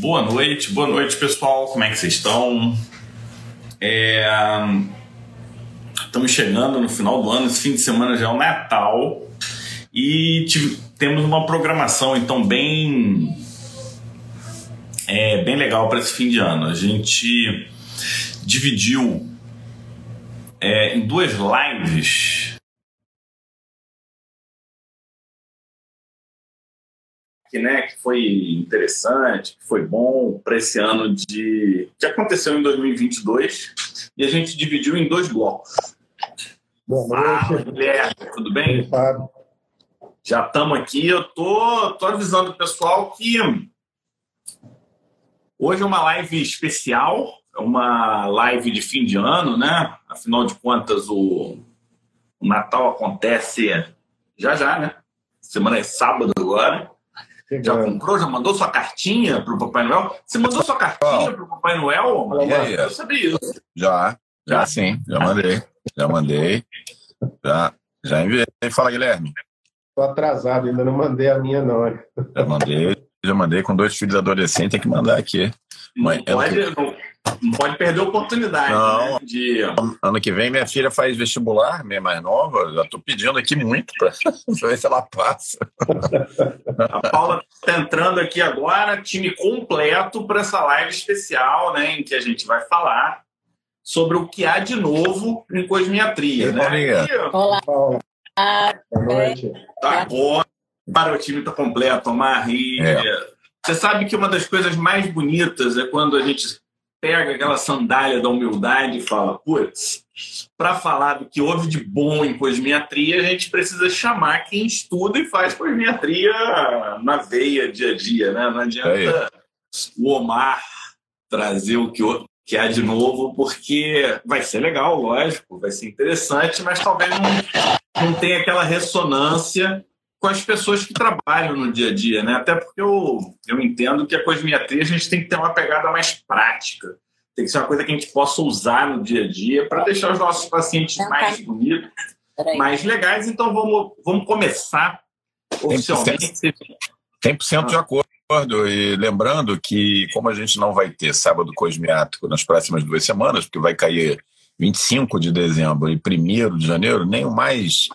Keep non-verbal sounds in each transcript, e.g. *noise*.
Boa noite, boa noite pessoal, como é que vocês estão? É... Estamos chegando no final do ano, esse fim de semana já é o Natal e tive... temos uma programação então bem é, bem legal para esse fim de ano. A gente dividiu é, em duas lives que, né, que foi interessante, que foi bom para esse ano de que aconteceu em 2022 e a gente dividiu em dois blocos. Boa noite. Guilherme, tudo bem? Fábio. Já estamos aqui. Eu tô, tô avisando o pessoal que hoje é uma live especial, é uma live de fim de ano, né? Afinal de contas, o, o Natal acontece já já, né? Semana é sábado agora. Já comprou? Já mandou sua cartinha para o Papai Noel? Você mandou sua cartinha para o Papai Noel? Aí? Eu sabia isso. Já, já sim, já mandei. Já mandei. Já, já enviei. Fala, Guilherme. Estou atrasado, ainda não mandei a minha, não. Já mandei, já mandei com dois filhos adolescentes, tem que mandar aqui. Não, Mãe, é o pode, que- não, não pode perder a oportunidade Não. né, de... Ano que vem minha filha faz vestibular, minha mais nova. Já estou pedindo aqui muito para *laughs* ver se ela passa. A Paula está entrando aqui agora, time completo para essa live especial, né, em que a gente vai falar sobre o que há de novo em cosmiatria. Né? Olá, Paula, boa noite. agora o time está completo, Omar. E É. você sabe que uma das coisas mais bonitas é quando a gente pega aquela sandália da humildade e fala, putz, para falar do que houve de bom em cosmiatria, a gente precisa chamar quem estuda e faz cosmiatria na veia, dia a dia, né? Não adianta o Omar trazer o que, o- que há de novo, porque vai ser legal, lógico, vai ser interessante, mas talvez não, não tenha aquela ressonância com as pessoas que trabalham no dia a dia, né? Até porque eu, eu entendo que a cosmiatria a gente tem que ter uma pegada mais prática. Tem que ser uma coisa que a gente possa usar no dia a dia para deixar os nossos pacientes mais bonitos, mais legais. Então vamos, vamos começar oficialmente. 100% de acordo. E lembrando que, como a gente não vai ter sábado cosmiático nas próximas duas semanas, porque vai cair 25 de dezembro e 1 de janeiro, nem o mais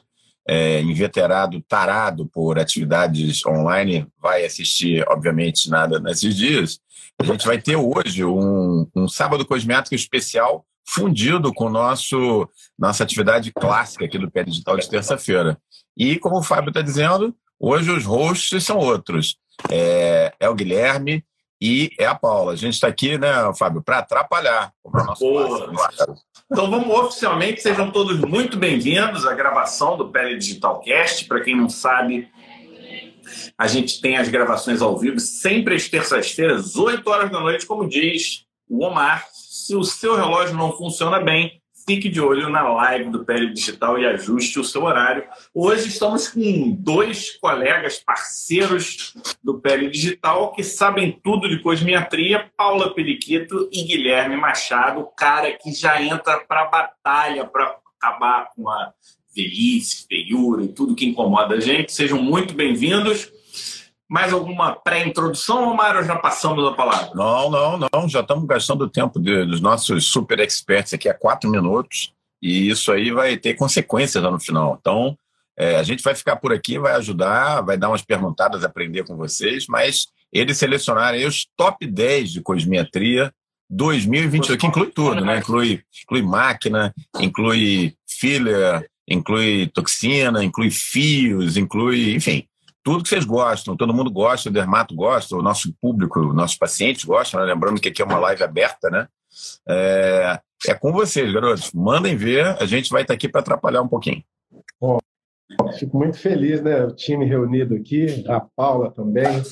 é, inveterado, tarado por atividades online vai assistir, obviamente, nada nesses dias. A gente vai ter hoje um, um sábado cosmiático especial fundido com nosso nossa atividade clássica aqui do Pé Digital de terça-feira. E, como o Fábio está dizendo, hoje os hosts são outros é, é o Guilherme e é a Paula. A gente está aqui, né, Fábio, para atrapalhar. como é nosso Boa. clássico. Então vamos oficialmente, sejam todos muito bem-vindos à gravação do Pele Digital Cast. Para quem não sabe, a gente tem as gravações ao vivo sempre às terças-feiras, 8 horas da noite, como diz o Omar. Se o seu relógio não funciona bem, fique de olho na live do Pele Digital e ajuste o seu horário. Hoje estamos com dois colegas parceiros do Pele Digital que sabem tudo de cosmiatria, Paula Periquito e Guilherme Machado, o cara que já entra para a batalha para acabar com a velhice, feiura e tudo que incomoda a gente. Sejam muito bem-vindos. Mais alguma pré-introdução, Omar, ou já passamos a palavra? Não, não, não. Já estamos gastando o tempo de- dos nossos super experts aqui a quatro minutos e isso aí vai ter consequências lá no final. Então, é, a gente vai ficar por aqui, vai ajudar, vai dar umas perguntadas, aprender com vocês, mas eles selecionaram aí os top 10 de cosmiatria 2028, que inclui tudo, né? Inclui, inclui máquina, inclui filler, inclui toxina, inclui fios, inclui, enfim, tudo que vocês gostam, todo mundo gosta, o dermato gosta, o nosso público, nossos pacientes gostam, né? lembrando que aqui é uma live aberta, né? É, é com vocês, garotos. Mandem ver, a gente vai estar aqui para atrapalhar um pouquinho. Fico muito feliz, né? O time reunido aqui, a Paula também.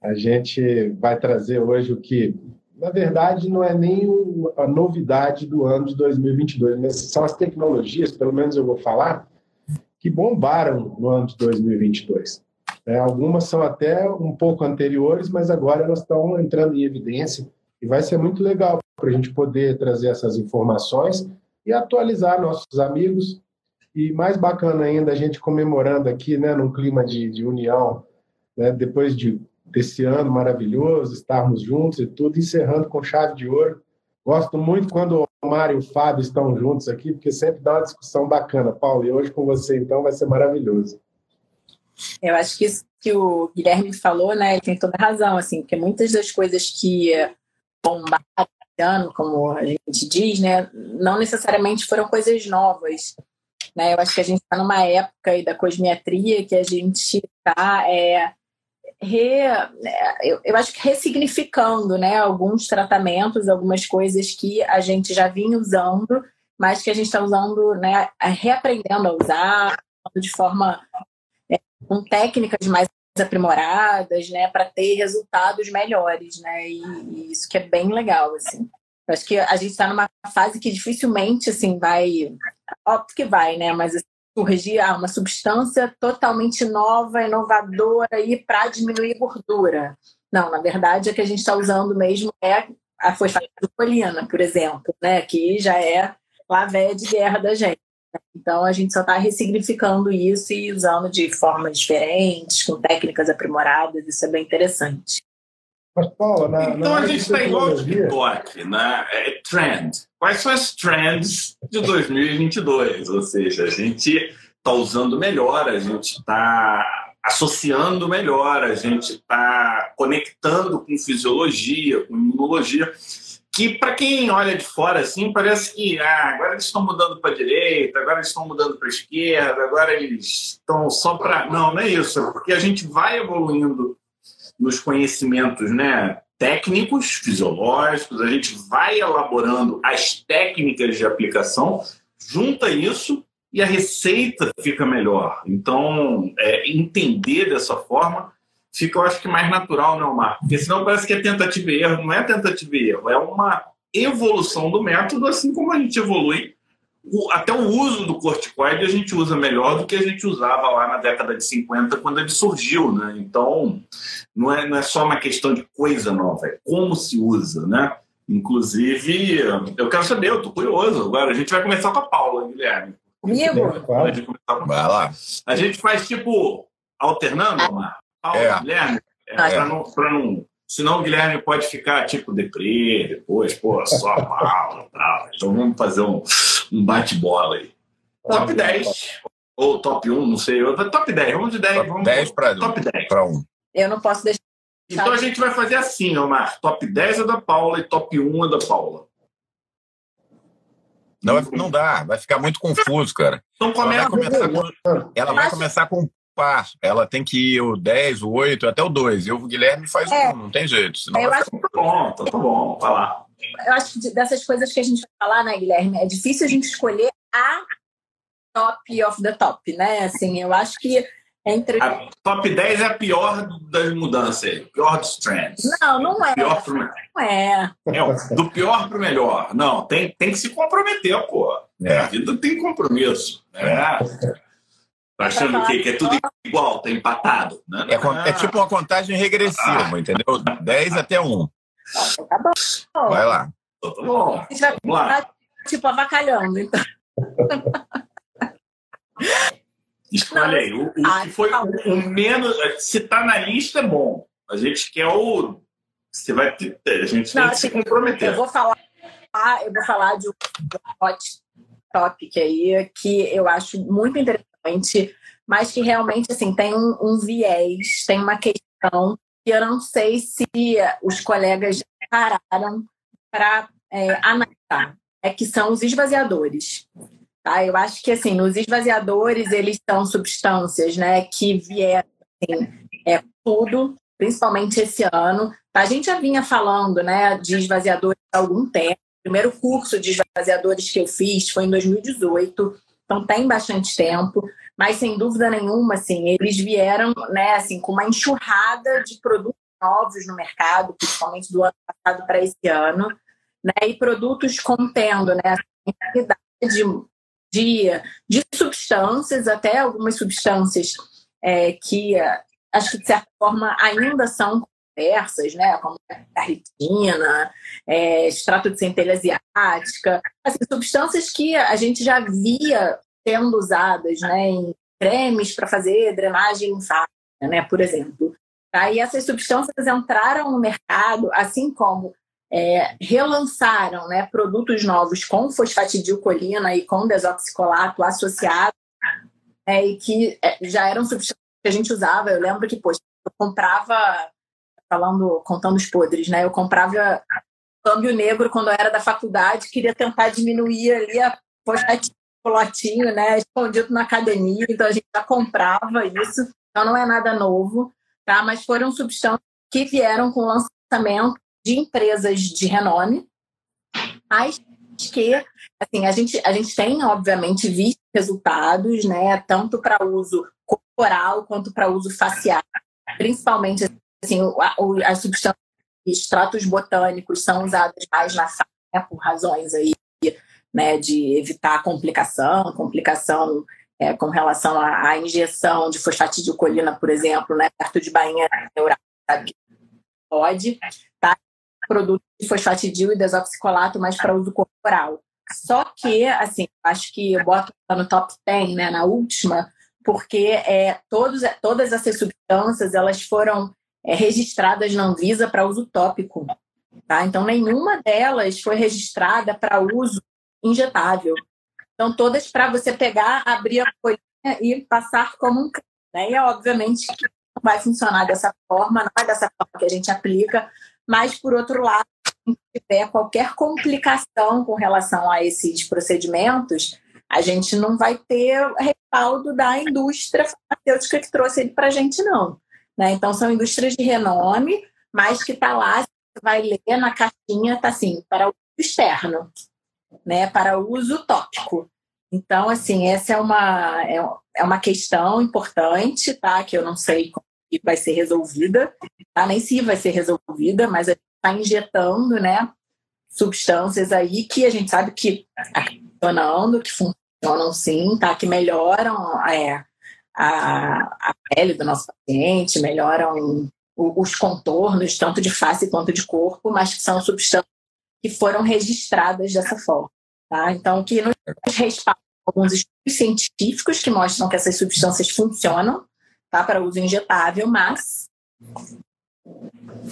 A gente vai trazer hoje o que, na verdade, não é nem a novidade do ano de 2022, mas são as tecnologias, pelo menos eu vou falar, que bombaram no ano de 2022. É, algumas são até um pouco anteriores, mas agora elas estão entrando em evidência e vai ser muito legal para a gente poder trazer essas informações e atualizar nossos amigos. E mais bacana ainda, a gente comemorando aqui, né, num clima de, de união, né, depois de, desse ano maravilhoso, estarmos juntos e tudo, encerrando com chave de ouro. Gosto muito quando o Mário e o Fábio estão juntos aqui, porque sempre dá uma discussão bacana. Paulo, e hoje com você, então, vai ser maravilhoso. Eu acho que isso que o Guilherme falou, né, ele tem toda razão, assim, porque muitas das coisas que bombaram ano, como a gente diz, né, não necessariamente foram coisas novas. Né? Eu acho que a gente está numa época da cosmetria que a gente está é, re, eu, eu, acho que ressignificando né, alguns tratamentos, algumas coisas que a gente já vinha usando, mas que a gente está usando, né, reaprendendo a usar de forma é, com técnicas mais aprimoradas, né, para ter resultados melhores, né, e, e, isso que é bem legal, assim. Eu acho que a gente está numa fase que dificilmente, assim, vai, óbvio que vai, né, mas assim, surgir ah, uma substância totalmente nova, inovadora aí para diminuir gordura. Não, na verdade, a que a gente está usando mesmo é a fosfatidilcolina, por exemplo, né, que já é a velha de guerra da gente. Então a gente só está ressignificando isso e usando de formas diferentes, com técnicas aprimoradas, isso é bem interessante. Mas, Paula, na, então na a gente está igual ao TikTok, né? É trend. Quais são as trends de 2022? Ou seja, a gente está usando melhor, a gente está associando melhor, a gente está conectando com fisiologia, com imunologia que para quem olha de fora assim parece que ah, agora eles estão mudando para a direita, agora eles estão mudando para a esquerda, agora eles estão só para não, não é isso, é porque a gente vai evoluindo nos conhecimentos, né, técnicos, fisiológicos, a gente vai elaborando as técnicas de aplicação, junta isso e a receita fica melhor. Então, é, entender dessa forma fica, eu acho que, mais natural, né, Omar? Porque senão parece que é tentativa e erro. Não é tentativa e erro, é uma evolução do método, assim como a gente evolui. até o uso do corticoide a gente usa melhor do que a gente usava lá na década de 50, quando ele surgiu, né? Então, não é, não é só uma questão de coisa nova, é como se usa, né? Inclusive, eu quero saber, eu tô curioso. Agora a gente vai começar com a Paula, Guilherme. Comigo? Vai lá. A gente faz tipo alternando, Omar? Paulo, é. Guilherme, é, é. Pra não, pra não, senão o Guilherme pode ficar tipo deprê depois, pô, só a Paula tal. Então vamos fazer um, um bate-bola aí. Top 10. Ou top 1, não sei. Top 10, vamos de 10. Top vamos, 10 para top 10. Para 1. Eu não posso deixar. Então a gente vai fazer assim, Omar. Top 10 é da Paula e top 1 é da Paula. Não, não dá, vai ficar muito confuso, cara. Então começa. Ela vai começar com, ela vai começar com par. Ela tem que ir o 10, o 8, até o 2. E o Guilherme faz é. um, não tem jeito. Senão eu acho que tá bom, tá bom, vai lá. Eu acho que dessas coisas que a gente vai falar, né, Guilherme, é difícil a gente escolher a top of the top, né? Assim, eu acho que entre... A top 10 é a pior das mudanças, pior dos trends. Não, não é. Pior pro... Não é. é. Do pior para o melhor. Não, tem, tem que se comprometer, pô. É. A vida tem compromisso. Né? Tá achando o quê? Que é tudo igual, tá empatado. Né? É, é tipo uma contagem regressiva, ah. entendeu? 10 até 1. Tá bom. Vai lá. Bom. A gente vai Vamos lá. tipo avacalhando, então. Escolhe aí. O, o que foi o, o, menos. Se tá na lista, é bom. A gente quer o. Você vai ter, a gente Não, tem que se assim, comprometer. Eu vou falar, eu vou falar de um hot topic aí que eu acho muito interessante mas que realmente assim tem um, um viés, tem uma questão que eu não sei se os colegas pararam para é, analisar, é que são os esvaziadores. Tá? Eu acho que assim, nos esvaziadores eles são substâncias né, que vieram assim, é, tudo, principalmente esse ano. A gente já vinha falando né, de esvaziadores há algum tempo. O primeiro curso de esvaziadores que eu fiz foi em 2018 então tem bastante tempo, mas sem dúvida nenhuma, assim, eles vieram, né, assim, com uma enxurrada de produtos novos no mercado, principalmente do ano passado para esse ano, né, e produtos contendo, né, de de, de substâncias, até algumas substâncias é, que acho que de certa forma ainda são conversas, né? Como a ritina, é, extrato de centelha asiática, assim, substâncias que a gente já via sendo usadas, né? Em cremes para fazer drenagem linfática, né? Por exemplo. Aí essas substâncias entraram no mercado, assim como é, relançaram né, produtos novos com fosfatidilcolina e com desoxicolato associado, é, e que é, já eram substâncias que a gente usava. Eu lembro que, poxa, eu comprava, falando, contando os podres, né? Eu comprava câmbio negro quando eu era da faculdade, queria tentar diminuir ali a fosfatidilcolatinho, né? Escondido na academia, então a gente já comprava isso. Então não é nada novo, tá? Mas foram substâncias que vieram com lançamento de empresas de renome, mas que assim, a, gente, a gente tem, obviamente, visto resultados, né, tanto para uso corporal quanto para uso facial. Principalmente, assim, as substâncias extratos botânicos são usados mais na face, né, por razões aí, né, de evitar complicação, complicação é, com relação à, à, injeção de fosfatidilcolina, por exemplo, né, perto de bainha neural, sabe? Pode, tá? produto de fosfatidil e desoxicolato, mas para uso corporal. Só que, assim, acho que eu boto no top 10, né, na última, porque é, todos, todas essas substâncias elas foram é, registradas na Anvisa para uso tópico. Tá? Então, nenhuma delas foi registrada para uso injetável. Então, todas para você pegar, abrir a folhinha e passar como um né? E, obviamente, que não vai funcionar dessa forma, não é dessa forma que a gente aplica, mas, por outro lado, se tiver qualquer complicação com relação a esses procedimentos, a gente não vai ter respaldo da indústria farmacêutica que trouxe ele para a gente, não. Né? Então, são indústrias de renome, mas que está lá, você vai ler na caixinha, está assim, para uso externo, né? para uso tópico. Então, assim, essa é uma, é, é uma questão importante, tá? Que eu não sei como vai ser resolvida, tá? nem se vai ser resolvida, mas a gente está injetando né, substâncias aí que a gente sabe que tá funcionando, que funcionam sim, tá? que melhoram é, a, a pele do nosso paciente, melhoram os contornos, tanto de face quanto de corpo, mas que são substâncias que foram registradas dessa forma. Tá? Então, que nos respaldam alguns estudos científicos que mostram que essas substâncias funcionam, tá? Para uso injetável, mas.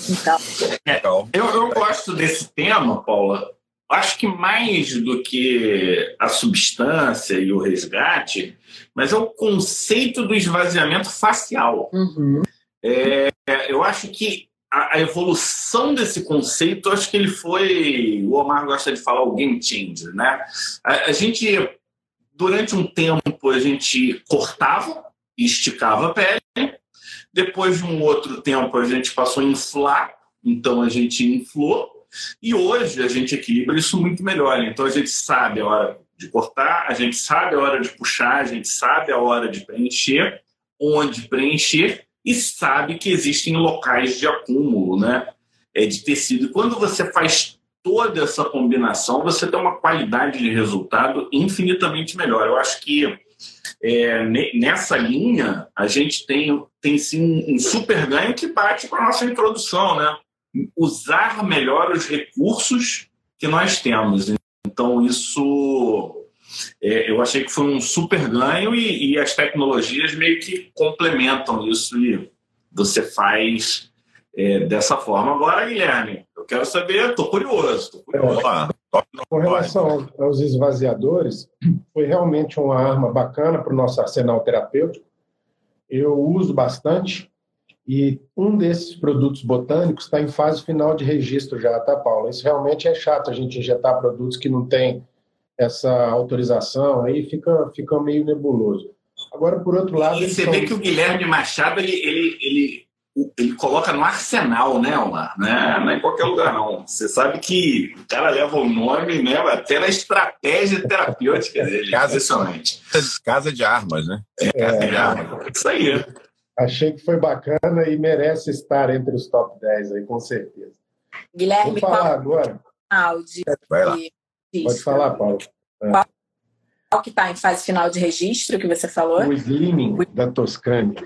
Então. É, eu, eu gosto desse tema, Paula. Acho que mais do que a substância e o resgate, mas é o conceito do esvaziamento facial. Uhum. É, eu acho que a, a, evolução desse conceito, acho que ele foi. O Omar gosta de falar o game changer, né? A, a gente, durante um tempo, a gente cortava e esticava a pele. Depois de um outro tempo, a gente passou a inflar, então a gente inflou. E hoje a gente equilibra isso muito melhor. Então a gente sabe a hora de cortar, a gente sabe a hora de puxar, a gente sabe a hora de preencher, onde preencher e sabe que existem locais de acúmulo, né? É de tecido. E quando você faz toda essa combinação, você tem uma qualidade de resultado infinitamente melhor. Eu acho que é, nessa linha, a gente tem, tem sim um super ganho que bate com a nossa introdução, né? Usar melhor os recursos que nós temos. Então, isso é, eu achei que foi um super ganho e, e, as tecnologias meio que complementam isso e você faz é, dessa forma. Agora, Guilherme, eu quero saber, estou curioso. Tô curioso. Com relação aos esvaziadores, foi realmente uma arma bacana para o nosso arsenal terapêutico. Eu uso bastante e um desses produtos botânicos está em fase final de registro já, tá, Paula? Isso realmente é chato a gente injetar produtos que não têm essa autorização, aí fica, fica meio nebuloso. Agora, por outro lado. E você são... vê que o Guilherme Machado ele, ele, ele ele coloca no arsenal, né, Omar? Não é, não é em qualquer lugar, não. Você sabe que o cara leva o nome né, até na estratégia terapêutica dele. Casa, casa de armas, né? É, casa de armas. Isso aí. Achei que foi bacana e merece estar entre os top 10 aí, com certeza. Guilherme, Vou falar agora. Áudio. Vai lá. Pode falar, Paulo. É. Qual que está em fase final de registro, que você falou? O Slimming, da Toscane.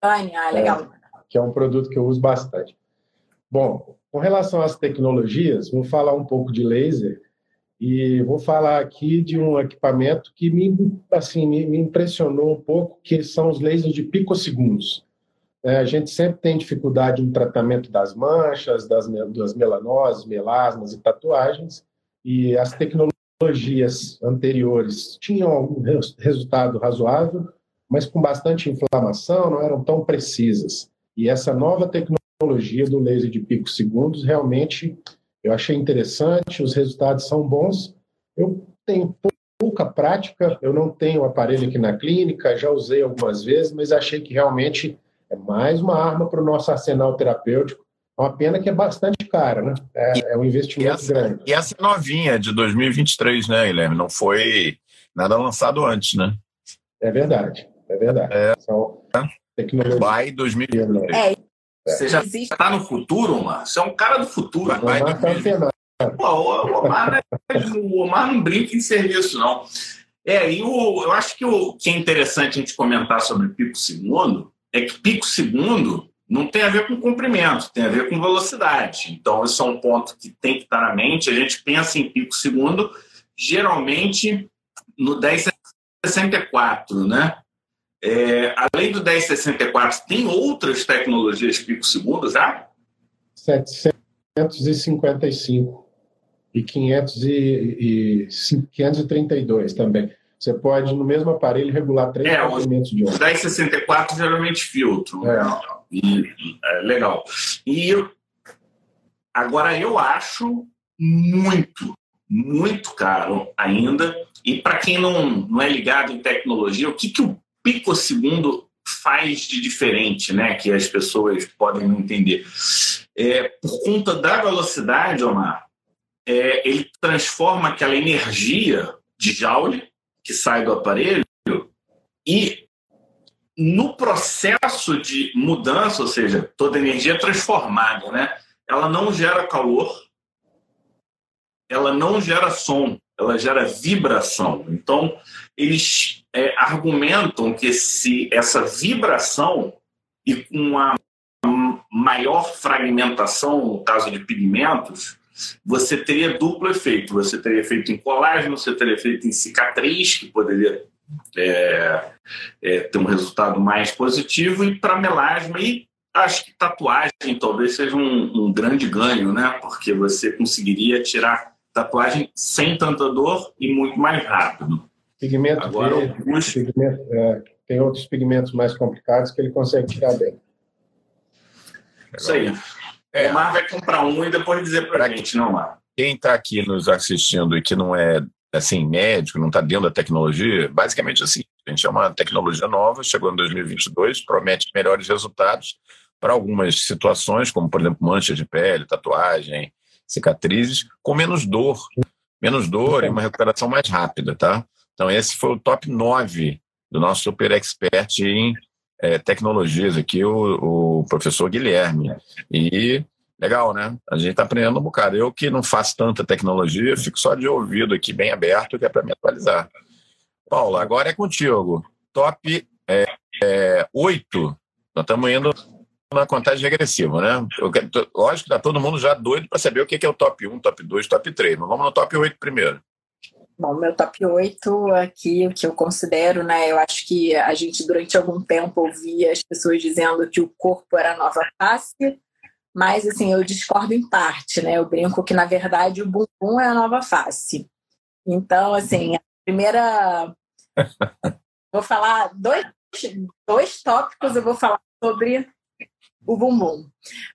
Toscane, ah, legal. É, que é um produto que eu uso bastante. Bom, com relação às tecnologias, vou falar um pouco de laser e vou falar aqui de um equipamento que me, assim, me, me impressionou um pouco, que são os lasers de picosegundos. É, a gente sempre tem dificuldade no tratamento das manchas, das, das melanoses, melasmas e tatuagens, e as tecnologias anteriores tinham algum resultado razoável, mas com bastante inflamação, não eram tão precisas. E essa nova tecnologia do laser de picos segundos realmente eu achei interessante, os resultados são bons. Eu tenho pouca prática, eu não tenho aparelho aqui na clínica, já usei algumas vezes, mas achei que realmente é mais uma arma para o nosso arsenal terapêutico. É uma pena que é bastante cara, né? É, é um investimento essa, grande. E essa novinha de 2023, né, Guilherme? Não foi nada lançado antes, né? É verdade, é verdade. É. São tecnologias. Vai 2023. É. Você já está no futuro, mano? Você é um cara do futuro. Tá Pô, o, Omar, o Omar não brinca em serviço, não. É, e o, eu acho que o que é interessante a gente comentar sobre pico segundo é que pico segundo não tem a ver com comprimento, tem a ver com velocidade. Então, esse é um ponto que tem que estar na mente. A gente pensa em pico segundo, geralmente no 1064, né? É, além do 1064, tem outras tecnologias pico segundo já? 755 e 500 e, e 532 também. Você pode, no mesmo aparelho, regular três é, comprimentos de onda. 1064 geralmente filtro. É. E, é, legal. E agora eu acho muito, muito caro ainda. E para quem não, não é ligado em tecnologia, o que, que o picosegundo faz de diferente, né? Que as pessoas podem não entender. É, por conta da velocidade, Omar, é, ele transforma aquela energia de Joule que sai do aparelho e no processo de mudança, ou seja, toda energia é transformada, né? Ela não gera calor, ela não gera som, ela gera vibração. Então, eles é, argumentam que se essa vibração e com uma maior fragmentação, no caso de pigmentos, você teria duplo efeito. Você teria efeito em colágeno, você teria efeito em cicatriz, que poderia é, é, ter um resultado mais positivo, e para melasma. E acho que tatuagem talvez seja um, um grande ganho, né? Porque você conseguiria tirar tatuagem sem tanta dor e muito mais rápido. Pigmento Agora, verde, pigmento, é, tem outros pigmentos mais complicados que ele consegue tirar bem. Isso aí. É. O Mar vai comprar um e depois dizer para a gente, não, Mar. Quem está aqui nos assistindo e que não é assim médico, não está dentro da tecnologia, basicamente assim, a gente é uma tecnologia nova, chegou em 2022, promete melhores resultados para algumas situações, como por exemplo manchas de pele, tatuagem, cicatrizes, com menos dor, menos dor e uma recuperação mais rápida, tá? Então esse foi o top 9 do nosso super expert em é, tecnologias aqui, o, o, professor Guilherme. E legal, né? A gente está aprendendo um bocado. Eu que não faço tanta tecnologia, fico só de ouvido aqui, bem aberto, que é para me atualizar. Paula, agora é contigo. Top é, é, 8. Nós estamos indo na contagem regressiva, né? Eu, lógico que está todo mundo já doido para saber o que é o top 1, top 2, top 3. Mas vamos no top 8 primeiro. Bom, meu top 8 aqui, o que eu considero, né? Eu acho que a gente durante algum tempo ouvia as pessoas dizendo que o corpo era a nova face, mas assim, eu discordo em parte, né? Eu brinco que, na verdade, o bumbum é a nova face. Então, assim, a primeira. *laughs* vou falar dois, dois tópicos, eu vou falar sobre o bumbum.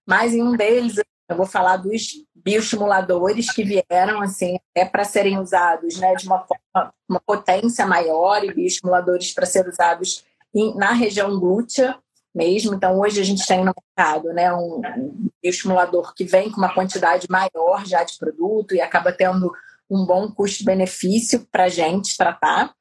Mas em um deles, eu vou falar dos bioestimuladores que vieram assim é para serem usados né, de uma, forma, uma potência maior e bioestimuladores para ser usados em, na região glútea mesmo. Então, hoje a gente tem no mercado né, um, um bioestimulador que vem com uma quantidade maior já de produto e acaba tendo um bom custo-benefício para a gente tratar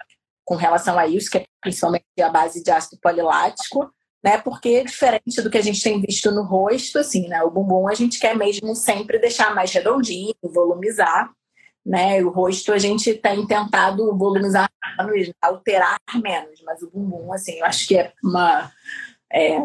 com relação a isso, que é principalmente a base de ácido polilático né? Porque diferente do que a gente tem visto no rosto, assim, né? O bumbum a gente quer mesmo sempre deixar mais redondinho, volumizar. né? O rosto a gente tem tentado volumizar menos, alterar menos, mas o bumbum, assim, eu acho que é uma é,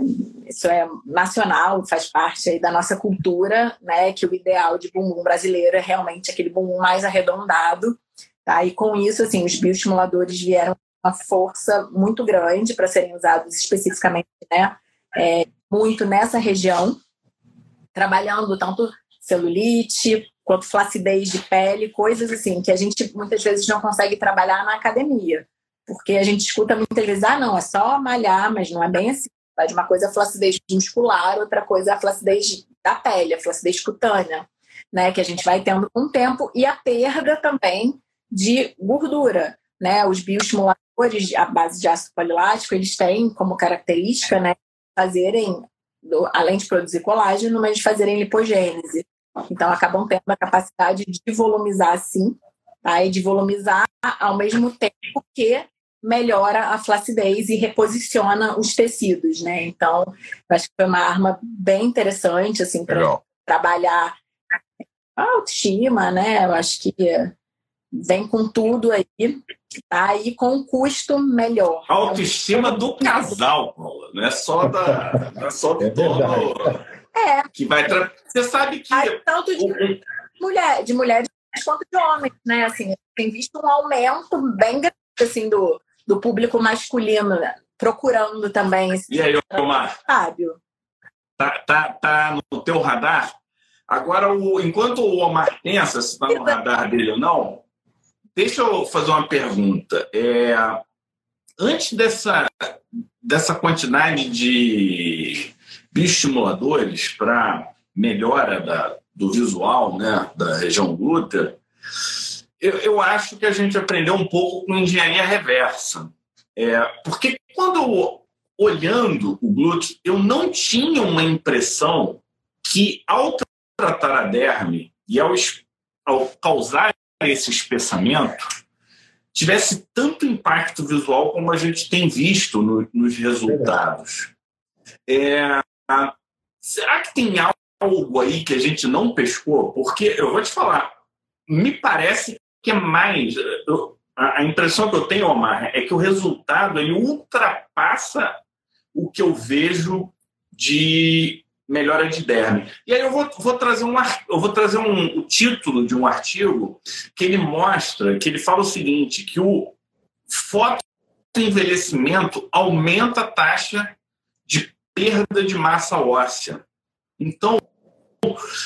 isso é nacional, faz parte aí da nossa cultura, né? Que o ideal de bumbum brasileiro é realmente aquele bumbum mais arredondado, tá? E com isso, assim, os bioestimuladores vieram uma força muito grande para serem usados especificamente, né? É, muito nessa região, trabalhando tanto celulite quanto flacidez de pele, coisas assim que a gente muitas vezes não consegue trabalhar na academia, porque a gente escuta muitas vezes, ah, não, é só malhar, mas não é bem assim. De uma coisa é a flacidez muscular, outra coisa é a flacidez da pele, a flacidez cutânea, né, que a gente vai tendo com o tempo, e a perda também de gordura, né? Os bioestimuladores à base de ácido polilático, eles têm como característica, né, fazerem além de produzir colágeno, mas de fazerem lipogênese. Então, acabam tendo a capacidade de volumizar, sim, tá? e de volumizar ao mesmo tempo que melhora a flacidez e reposiciona os tecidos, né? Então, acho que foi uma arma bem interessante, assim, para trabalhar a autoestima, né? Eu acho que vem com tudo aí, tá? E com um custo melhor. A autoestima do casal, Paula, não é só, da, não é só do é dono é. que vai... Tra... Você sabe que... Aí, tanto de, mulher, de mulheres quanto de homens, né? Assim, tem visto um aumento bem grande, assim, do, do público masculino, né? procurando também esse E aí, Omar? Fábio? Tá, tá, tá no teu radar? Agora, o, enquanto o Omar pensa se está no radar dele ou não, Deixa eu fazer uma pergunta. É, antes dessa, dessa quantidade de bioestimuladores para melhora da, do visual né, da região glútea, eu, eu, acho que a gente aprendeu um pouco com engenharia reversa. É, porque quando olhando o glúteo, eu não tinha uma impressão que ao tratar a derme e ao, ao causar esse espessamento tivesse tanto impacto visual como a gente tem visto no, nos resultados. É, será que tem algo aí que a gente não pescou? Porque eu vou te falar, me parece que é mais. Eu, a, a impressão que eu tenho, Omar, é que o resultado ele ultrapassa o que eu vejo de melhora de derme. E aí eu vou, vou trazer, um, eu vou trazer um, o título de um artigo que ele mostra, que ele fala o seguinte, que o fotoenvelhecimento aumenta a taxa de perda de massa óssea. Então,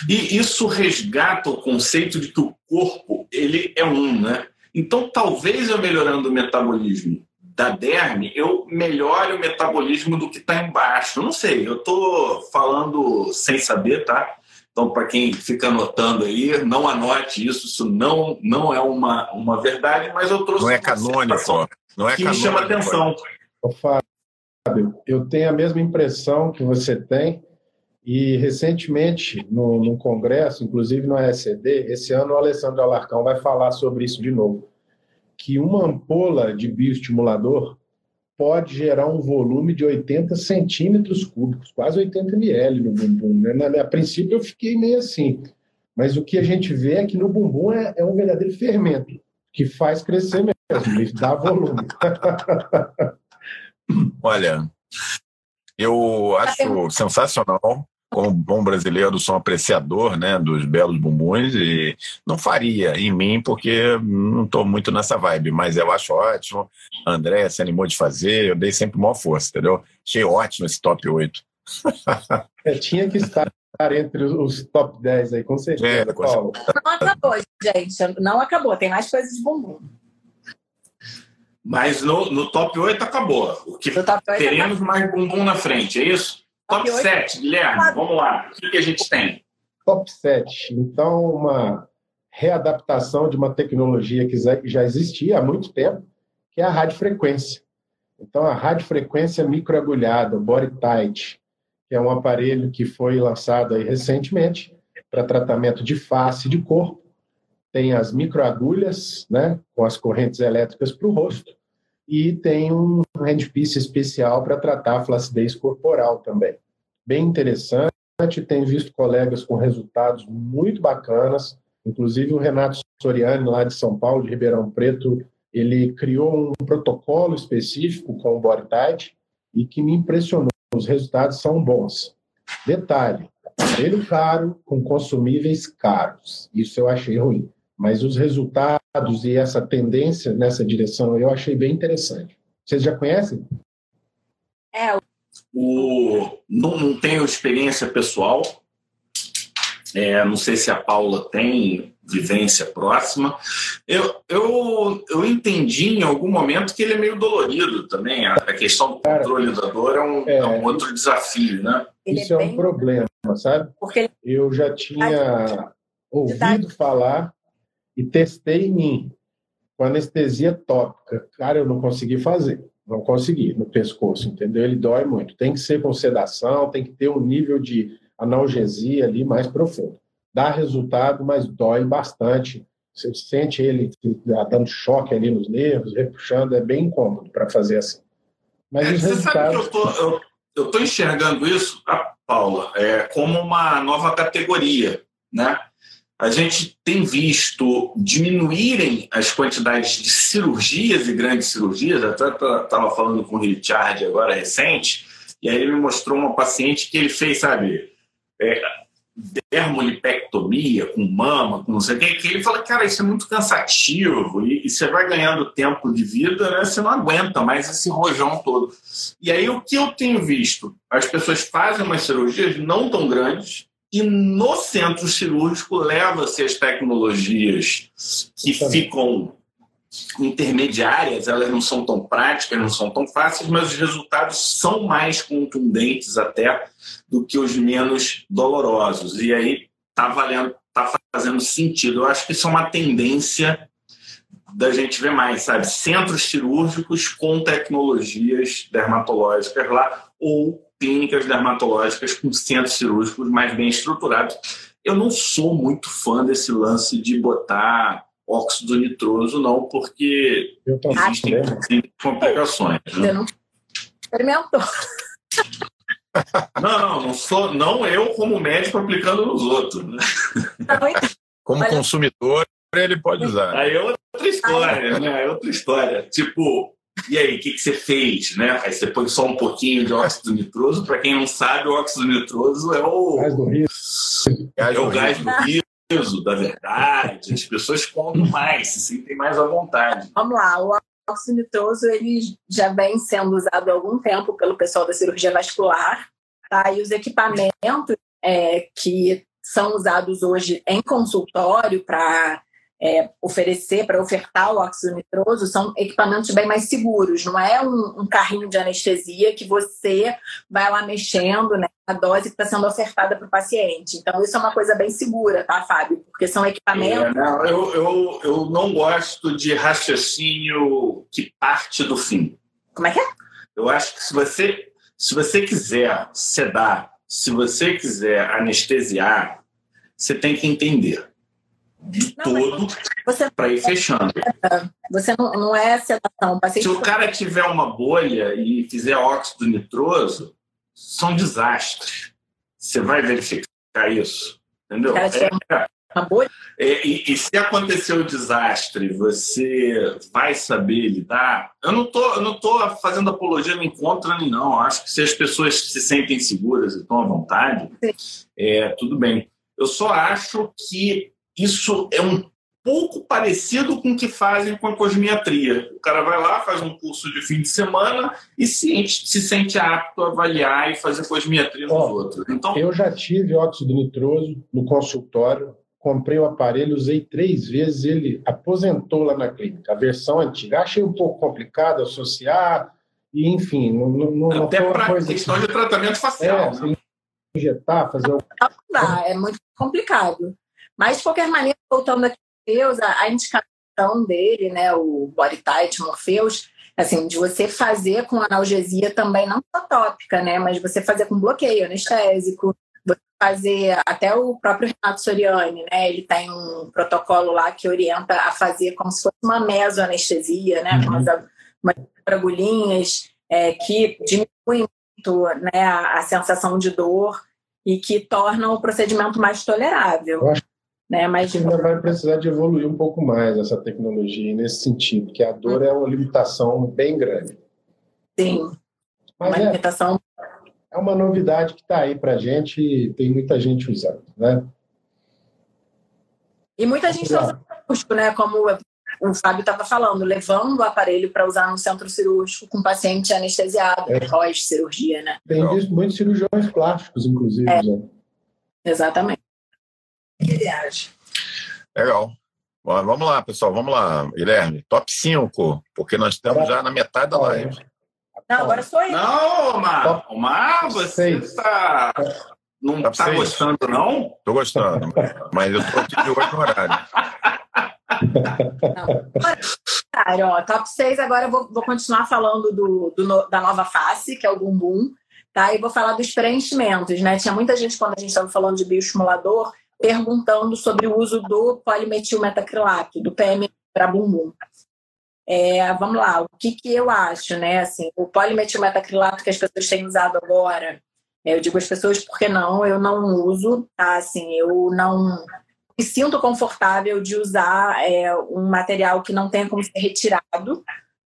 e isso resgata o conceito de que o corpo ele é um, né? Então, talvez eu melhorando o metabolismo da derme, eu melhore o metabolismo do que está embaixo. Não sei, eu estou falando sem saber, tá? Então, para quem fica anotando aí, não anote isso, isso não, não é uma, uma verdade, mas eu trouxe. Não é canônico, não é que canônico. me chama atenção. Ô, Fábio, eu tenho a mesma impressão que você tem, e recentemente, no, no congresso, inclusive no ASCD, esse ano o Alessandro Alarcão vai falar sobre isso de novo que uma ampola de bioestimulador pode gerar um volume de 80 centímetros cúbicos, quase 80 ml no bumbum. Né? A princípio eu fiquei meio assim, mas o que a gente vê é que no bumbum é, é um verdadeiro fermento, que faz crescer mesmo, ele dá volume. *laughs* Olha, eu acho sensacional como bom brasileiro, sou um apreciador né, dos belos bumbuns e não faria em mim porque não estou muito nessa vibe, mas eu acho ótimo. A André se animou de fazer, eu dei sempre maior força, entendeu? Achei ótimo esse top 8. é, tinha que estar entre os top 10 aí, com certeza. É, com certeza. Não acabou, gente. Não acabou, tem mais coisas de bumbum. Mas no, no top 8 acabou. O que teremos acabou. mais bumbum na frente, é isso? Top 7, Guilherme, vamos lá. O que, que a gente tem? Top 7. Então, uma readaptação de uma tecnologia que já existia há muito tempo, que é a radiofrequência. Então, a radiofrequência microagulhada, Body Tight, que é um aparelho que foi lançado aí recentemente para tratamento de face e de corpo. Tem as microagulhas, né, com as correntes elétricas para o rosto, e tem um handpiece especial para tratar a flacidez corporal também. Bem interessante, tem visto colegas com resultados muito bacanas, Inclusive o Renato Soriani, lá de São Paulo, de Ribeirão Preto, ele criou um protocolo específico com o Boritide e que me impressionou. Os resultados são bons. Detalhe, aparelho caro com consumíveis caros. Isso eu achei ruim. Mas os resultados e essa tendência nessa direção eu achei bem interessante. Vocês já conhecem? É, o, não, não tenho experiência pessoal, é, não sei se a Paula tem vivência próxima. Eu, eu, eu entendi em algum momento que ele é meio dolorido também. A, questão do controle da dor é um, é, é um outro desafio, né? Isso é, um problema, sabe? Porque eu já tinha ouvido falar e testei em mim com anestesia tópica. Cara, eu não consegui fazer. Não consegui no pescoço, entendeu? Ele dói muito. Tem que ser com sedação, tem que ter um nível de analgesia ali mais profundo. Dá resultado, mas dói bastante. Você sente ele dando choque ali nos nervos, repuxando, é bem incômodo para fazer assim. Mas é, os você resultados... sabe que eu tô, eu, enxergando isso, Paula, é, como uma nova categoria, né? A gente tem visto diminuírem as quantidades de cirurgias e grandes cirurgias. Até estava falando com o Richard agora recente, e aí ele me mostrou uma paciente que ele fez, sabe, é, dermolipectomia com mama, com não sei o que, que ele fala, cara, isso é muito cansativo e, e, você vai ganhando tempo de vida, né, você não aguenta mais esse rojão todo. E aí o que eu tenho visto? As pessoas fazem umas cirurgias não tão grandes, e no centro cirúrgico leva-se as tecnologias que ficam intermediárias, elas não são tão práticas, não são tão fáceis, mas os resultados são mais contundentes até do que os menos dolorosos. E aí está valendo, está fazendo sentido. Eu acho que isso é uma tendência da gente ver mais, sabe? Centros cirúrgicos com tecnologias dermatológicas lá ou clínicas dermatológicas com centros cirúrgicos mais bem estruturados. Eu não sou muito fã desse lance de botar óxido nitroso, não, porque existem complicações. Né? não experimentou. Não, não, não sou, não eu como médico aplicando nos outros. Né? Como consumidor, ele pode usar. Aí é outra história, né? É outra história. Tipo, e aí, o que, que você fez? Né? Aí você põe só um pouquinho de óxido nitroso. Para quem não sabe, o óxido nitroso é o gás do riso. É o gás do riso, da verdade. As pessoas contam mais, se sentem mais à vontade. Vamos lá, o óxido nitroso ele já vem sendo usado há algum tempo pelo pessoal da cirurgia vascular. Tá? E os equipamentos é, que são usados hoje em consultório para é, oferecer, para ofertar o óxido nitroso, são equipamentos bem mais seguros. Não é um, um carrinho de anestesia que você vai lá mexendo né, a dose que está sendo ofertada para o paciente. Então, isso é uma coisa bem segura, tá, Fábio? Porque são equipamentos. É, não, eu, eu, eu não gosto de raciocínio que parte do fim. Como é que é? Eu acho que se você, se você quiser sedar, se você quiser anestesiar, você tem que entender de não, todo para ir fechando. Você não, não é sedação. Se o cara tiver uma bolha e fizer óxido nitroso, são desastres. Você vai verificar isso. Entendeu? É, uma bolha? É, e, e, se acontecer o desastre, você vai saber lidar? Eu não tô, eu não tô fazendo apologia nem contra nem não. Acho que se as pessoas se sentem seguras e estão à vontade, é, tudo bem. Eu só acho que isso é um pouco parecido com o que fazem com a cosmiatria. O cara vai lá, faz um curso de fim de semana e se, se sente apto a avaliar e fazer cosmiatria nos outros. Então, eu já tive óxido nitroso no consultório, comprei o aparelho, usei três vezes, ele aposentou lá na clínica. A versão antiga. Achei um pouco complicado associar, e enfim, não, não, Até para questão de tratamento facial. É, né? injetar, fazer. Não, é muito complicado. Mas, de qualquer maneira, voltando aqui Morpheus, a, a indicação dele, né, o Body Tight Morpheus, assim, de você fazer com analgesia também, não só tópica, né, mas você fazer com bloqueio anestésico, você fazer, até o próprio Renato Soriani, né, ele tem um protocolo lá que orienta a fazer como se fosse uma mesoanestesia, né, uhum. umas, umas agulhinhas é, que diminuem muito, né, a, a sensação de dor e que tornam o procedimento mais tolerável. Eu acho Né? Mas ainda vai precisar de evoluir um pouco mais essa tecnologia nesse sentido, que a dor é uma limitação bem grande. Sim. Mas uma é, limitação. É uma novidade que está aí para a gente e tem muita gente usando, né? E muita gente está usando né? Como o Fábio estava falando, levando o aparelho para usar no centro cirúrgico com paciente anestesiado, é. pós-cirurgia, né? Tem visto muitos cirurgiões plásticos, inclusive. É. Exatamente. Legal. Bom, vamos lá, pessoal, vamos lá, Guilherme. Top 5, porque nós estamos já na metade da live. Não, agora sou eu. Não, Omar, Omar você está. Não está gostando, não? Estou gostando, mas eu estou aqui de olho no horário. Não. Ó, top 6, agora eu vou, vou continuar falando do, do, da nova face, que é o bumbum, tá? E vou falar dos preenchimentos, né? Tinha muita gente, quando a gente estava falando de bioestimulador, perguntando sobre o uso do polimetilmetacrilato, do PM para bumbum. É, vamos lá, o que, que eu acho, né? Assim, o polimetilmetacrilato que as pessoas têm usado agora, é, eu digo as pessoas porque não, eu não uso, tá? Assim, eu não me sinto confortável de usar é, um material que não tenha como ser retirado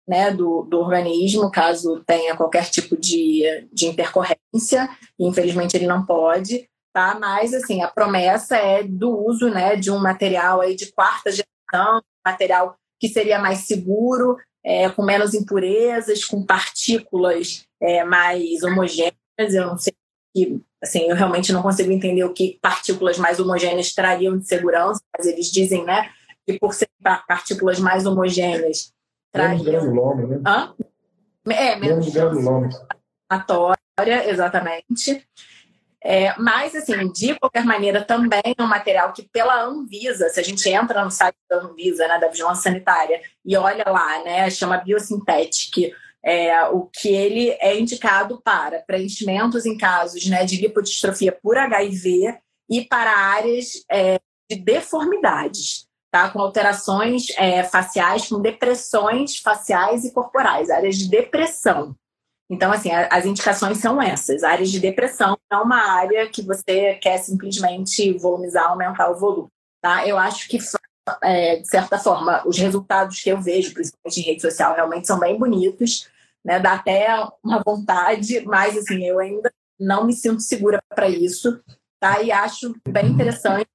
né, do, do organismo, caso tenha qualquer tipo de, de intercorrência, e infelizmente ele não pode, tá? Mas, assim, a promessa é do uso, né, de um material aí de quarta geração, material que seria mais seguro, é, com menos impurezas, com partículas é, mais homogêneas, eu não sei que assim, eu realmente não consigo entender o que partículas mais homogêneas trariam de segurança, mas eles dizem, né, que por ser partículas mais homogêneas trariam... Menos granuloma, né? Hã? É, menos, menos granuloma. exatamente. É, mas, assim, de qualquer maneira, também é um material que, pela Anvisa, se a gente entra no site da Anvisa, né, da Vigilância Sanitária, e olha lá, né, chama Biosynthetic, é, o que ele é indicado para preenchimentos em casos né, de lipodistrofia por HIV e para áreas é, de deformidades, tá? com alterações é, faciais, com depressões faciais e corporais, áreas de depressão. Então, assim, as indicações são essas. Áreas de depressão é uma área que você quer simplesmente volumizar, aumentar o volume. Tá? Eu acho que é, de certa forma, os resultados que eu vejo, principalmente em rede social, realmente são bem bonitos, né? Dá até uma vontade, mas assim, eu ainda não me sinto segura para isso, tá? E acho bem interessante.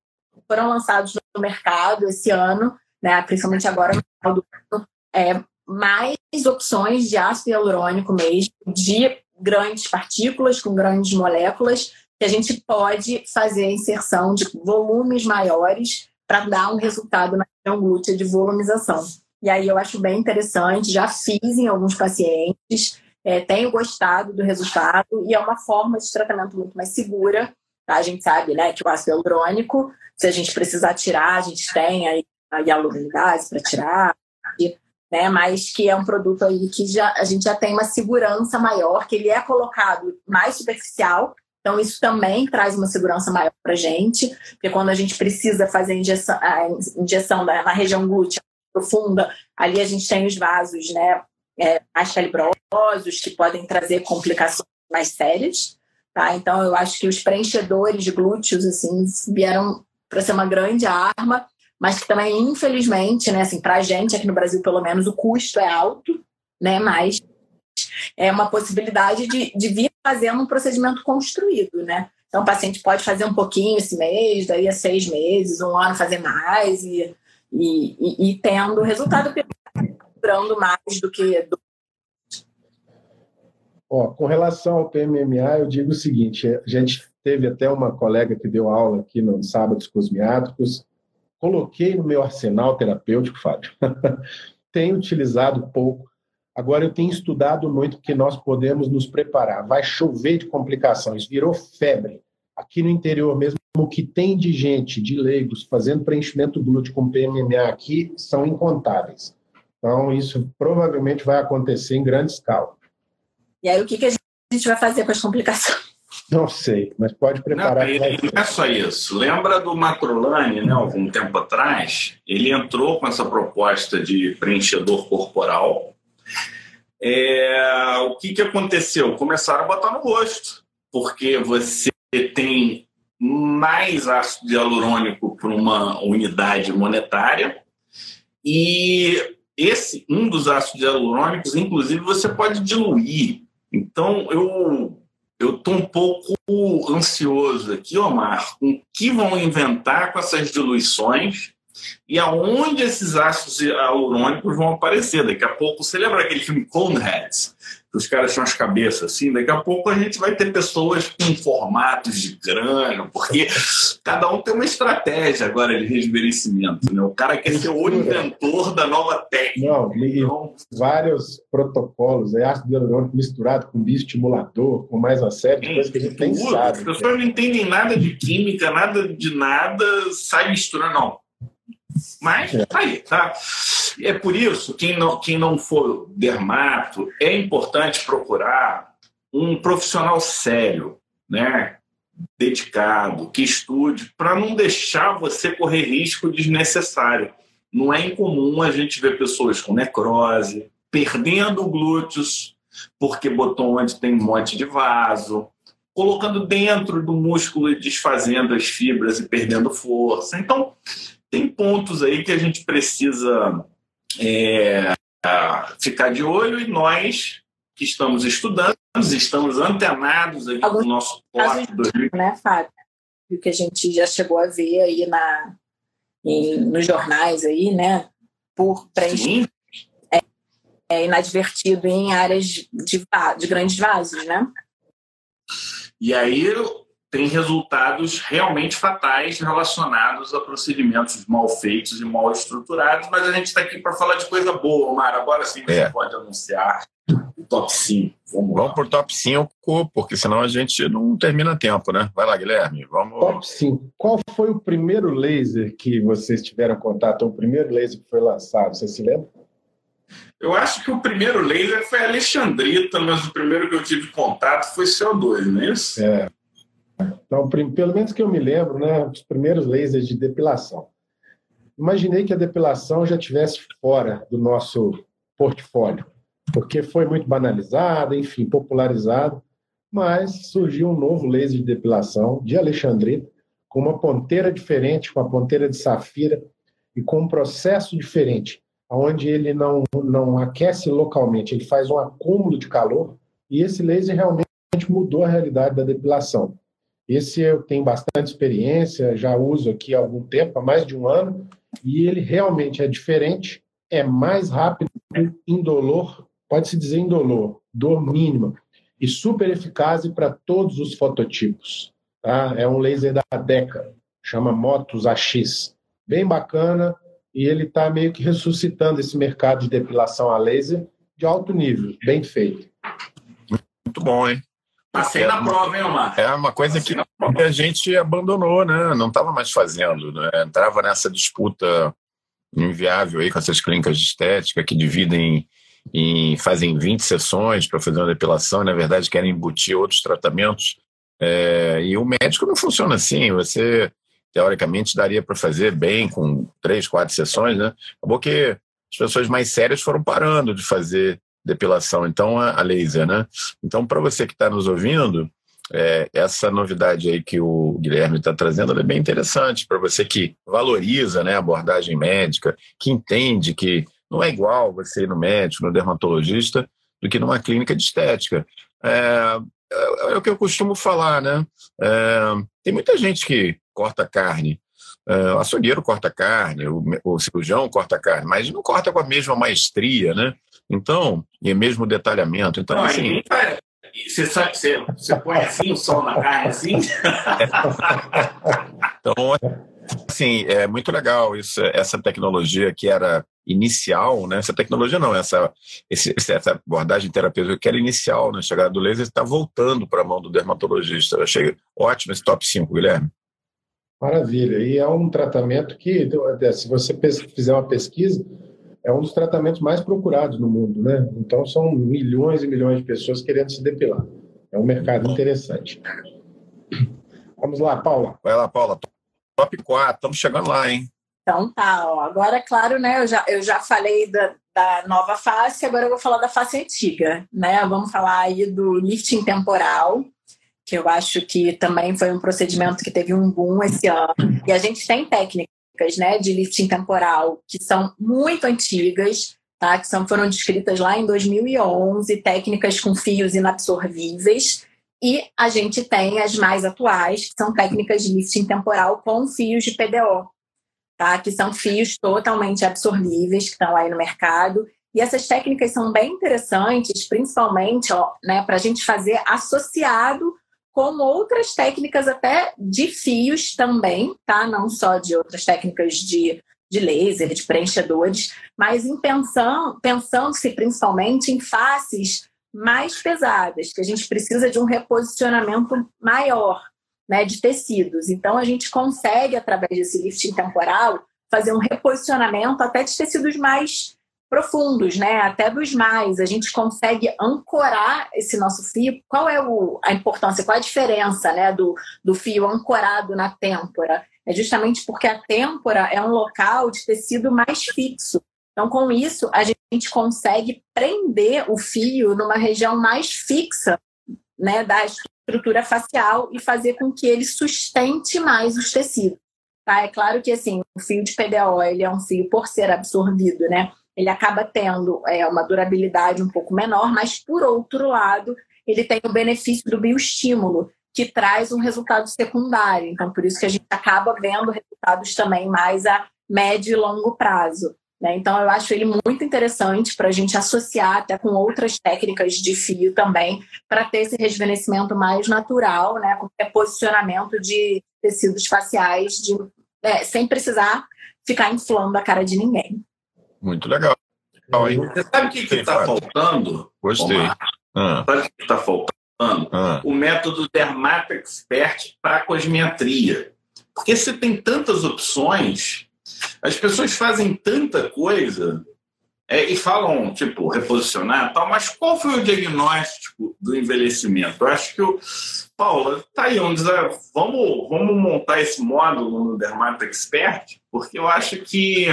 Foram lançados no mercado esse ano, né? Principalmente agora no final do ano, é, mais opções de ácido hialurônico mesmo, de grandes partículas com grandes moléculas, que a gente pode fazer a inserção de volumes maiores para dar um resultado na região glútea de volumização. E aí eu acho bem interessante, já fiz em alguns pacientes, é, tenho gostado do resultado e é uma forma de tratamento muito mais segura. Tá? A gente sabe né, que o ácido hialurônico, se a gente precisar tirar, a gente tem aí a hialuronidase para tirar, né, mas que é um produto aí que já, a gente já tem uma segurança maior, que ele é colocado mais superficial, então, isso também traz uma segurança maior para a gente, porque quando a gente precisa fazer a injeção, a injeção na, na região glútea profunda, ali a gente tem os vasos né, é, mais calibrosos, que podem trazer complicações mais sérias. Tá? Então, eu acho que os preenchedores de glúteos assim, vieram para ser uma grande arma, mas que também, infelizmente, né, assim, para a gente aqui no Brasil, pelo menos, o custo é alto, né, mas é uma possibilidade de, de vir fazendo um procedimento construído, né? Então, o paciente pode fazer um pouquinho esse mês, daí a seis meses, um ano fazer mais e, e, e, e tendo resultado durando mais do que. Do... Ó, com relação ao PMMA, eu digo o seguinte: a gente teve até uma colega que deu aula aqui no Sábados Cosmiátricos. Coloquei no meu arsenal terapêutico, Fábio. *laughs* Tenho utilizado pouco Agora, eu tenho estudado muito porque nós podemos nos preparar. Vai chover de complicações, virou febre. Aqui no interior mesmo, o que tem de gente, de leigos, fazendo preenchimento glúteo com PMMA aqui, são incontáveis. Então, isso provavelmente vai acontecer em grande escala. E aí, o que, que a gente vai fazer com as complicações? Não sei, mas pode preparar. Não, ele, não é só isso. Lembra do Macrolane, né, algum tempo atrás? Ele entrou com essa proposta de preenchedor corporal é, o que, que aconteceu? Começaram a botar no rosto, porque você tem mais ácido hialurônico por uma unidade monetária. E esse um dos ácidos hialurônicos, inclusive, você pode diluir. Então, eu eu estou um pouco ansioso aqui, Omar, com o que vão inventar com essas diluições e aonde esses ácidos hialurônicos vão aparecer. Daqui a pouco, você lembra aquele filme Coneheads? Os caras tinham as cabeças assim, daqui a pouco a gente vai ter pessoas com formatos de crânio, porque cada um tem uma estratégia agora de rejuvenescimento. Né? O cara quer ser o inventor da nova técnica. Não, então, vários protocolos, é ácido hialurônico misturado com bioestimulador, com mais uma série de coisas que a gente tem sabe. As pessoas não entendem nada de química, nada de nada, sai misturando, não. Mas é. aí, tá? É por isso, quem não, quem não for dermato, é importante procurar um profissional sério, né? dedicado, que estude, para não deixar você correr risco desnecessário. Não é incomum a gente ver pessoas com necrose, perdendo glúteos, porque botou onde tem um monte de vaso, colocando dentro do músculo e desfazendo as fibras e perdendo força. Então, tem pontos aí que a gente precisa é, ficar de olho e nós que estamos estudando, estamos antenados aqui Alguns no nosso casos, né, Fábio? O que a gente já chegou a ver aí na, em, nos jornais aí, né? Por preencher é, é inadvertido em áreas de, de grandes vasos, né? E aí tem resultados realmente fatais relacionados a procedimentos mal feitos e mal estruturados, mas a gente está aqui para falar de coisa boa, Omar. Agora sim você é. pode anunciar o top 5. Vamos, vamos por top 5, porque senão a gente não termina tempo, né? Vai lá, Guilherme. Vamos... Top 5. Qual foi o primeiro laser que vocês tiveram contato, ou o primeiro laser que foi lançado? Você se lembra? Eu acho que o primeiro laser foi Alexandrita, mas o primeiro que eu tive contato foi CO2, não é isso? É. Então, pelo menos que eu me lembro, né, os primeiros lasers de depilação. Imaginei que a depilação já tivesse fora do nosso portfólio, porque foi muito banalizada, enfim, popularizado, mas surgiu um novo laser de depilação de Alexandrita, com uma ponteira diferente, com a ponteira de safira e com um processo diferente, onde ele não, não aquece localmente, ele faz um acúmulo de calor, e esse laser realmente mudou a realidade da depilação. Esse eu tenho bastante experiência, já uso aqui há algum tempo, há mais de um ano, e ele realmente é diferente, é mais rápido, indolor, pode-se dizer indolor, dor mínima, e super eficaz para todos os fototipos. Tá? É um laser da Deca, chama Motus AX. Bem bacana, e ele está meio que ressuscitando esse mercado de depilação a laser de alto nível, bem feito. Muito bom, hein? Passei é na prova, hein, Omar? É uma coisa que a gente abandonou, né? Não estava mais fazendo. Né? Entrava nessa disputa inviável aí com essas clínicas de estética que dividem em fazem 20 sessões para fazer uma depilação, e, na verdade querem embutir outros tratamentos. É, e o médico não funciona assim. Você teoricamente daria para fazer bem com três, quatro sessões, né? Acabou que as pessoas mais sérias foram parando de fazer depilação, então a, laser, né? Então, para você que está nos ouvindo, é, essa novidade aí que o Guilherme está trazendo é bem interessante para você que valoriza né, a abordagem médica, que entende que não é igual você ir no médico, no dermatologista, do que numa clínica de estética. É, é, é o que eu costumo falar, né? É, tem muita gente que corta carne. É, o açougueiro corta carne, o, o cirurgião corta carne, mas não corta com a mesma maestria, né? Então, e mesmo detalhamento. Então, não, assim. Você, sabe, você, você põe assim o sol na carne assim? *laughs* então, assim, é muito legal isso, essa tecnologia que era inicial, né? Essa tecnologia não, essa, esse, essa abordagem terapêutica que era inicial na né? chegada do laser está voltando para a mão do dermatologista. Eu achei ótimo esse top 5, Guilherme. Maravilha. E é um tratamento que, se você fizer uma pesquisa, é um dos tratamentos mais procurados no mundo, né? Então são milhões e milhões de pessoas querendo se depilar. É um mercado interessante. Vamos lá, Paula. Vai lá, Paula. Top 4, estamos chegando lá, hein? Então tá, ó. agora, claro, né? Eu já, eu já falei da, da nova face, agora eu vou falar da face antiga, né? Vamos falar aí do lifting temporal, que eu acho que também foi um procedimento que teve um boom esse ano. E a gente tem técnicas né, de lifting temporal que são muito antigas, tá? que são, foram descritas lá em 2011, técnicas com fios inabsorvíveis. E a gente tem as mais atuais, que são técnicas de lifting temporal com fios de PDO, tá? que são fios totalmente absorvíveis, que estão aí no mercado. E essas técnicas são bem interessantes, principalmente né, para a gente fazer associado com outras técnicas até de fios também, tá? Não só de outras técnicas de, de laser, de preenchedores, mas em pensão, pensando-se principalmente em faces mais pesadas, que a gente precisa de um reposicionamento maior né, de tecidos. Então, a gente consegue, através desse lifting temporal, fazer um reposicionamento até de tecidos mais profundos, né? Até dos mais. A gente consegue ancorar esse nosso fio. Qual é o, a importância, qual é a diferença né, do, do fio ancorado na têmpora? É justamente porque a têmpora é um local de tecido mais fixo. Então, com isso, a gente consegue prender o fio numa região mais fixa né, da estrutura facial e fazer com que ele sustente mais os tecidos. Tá? É claro que assim, o fio de PDO ele é um fio por ser absorvido, né? Ele acaba tendo é, uma durabilidade um pouco menor, mas por outro lado, ele tem o benefício do bioestímulo, que traz um resultado secundário. Então, por isso que a gente acaba vendo resultados também mais a médio e longo prazo. Né? Então, eu acho ele muito interessante para a gente associar até com outras técnicas de fio também, para ter esse rejuvenescimento mais natural, né? com reposicionamento de tecidos faciais, de, é, sem precisar ficar inflando a cara de ninguém. Muito legal. Você sabe o que está faltando? Gostei. Ah. Sabe o que está faltando? Ah. O método Dermato Expert para cosmetria. Porque você tem tantas opções as pessoas fazem tanta coisa é, e falam, tipo, reposicionar tal, mas qual foi o diagnóstico do envelhecimento? Eu acho que o. Paula, tá aí um desafio. Vamos, vamos montar esse módulo no Dermato Expert, porque eu acho que.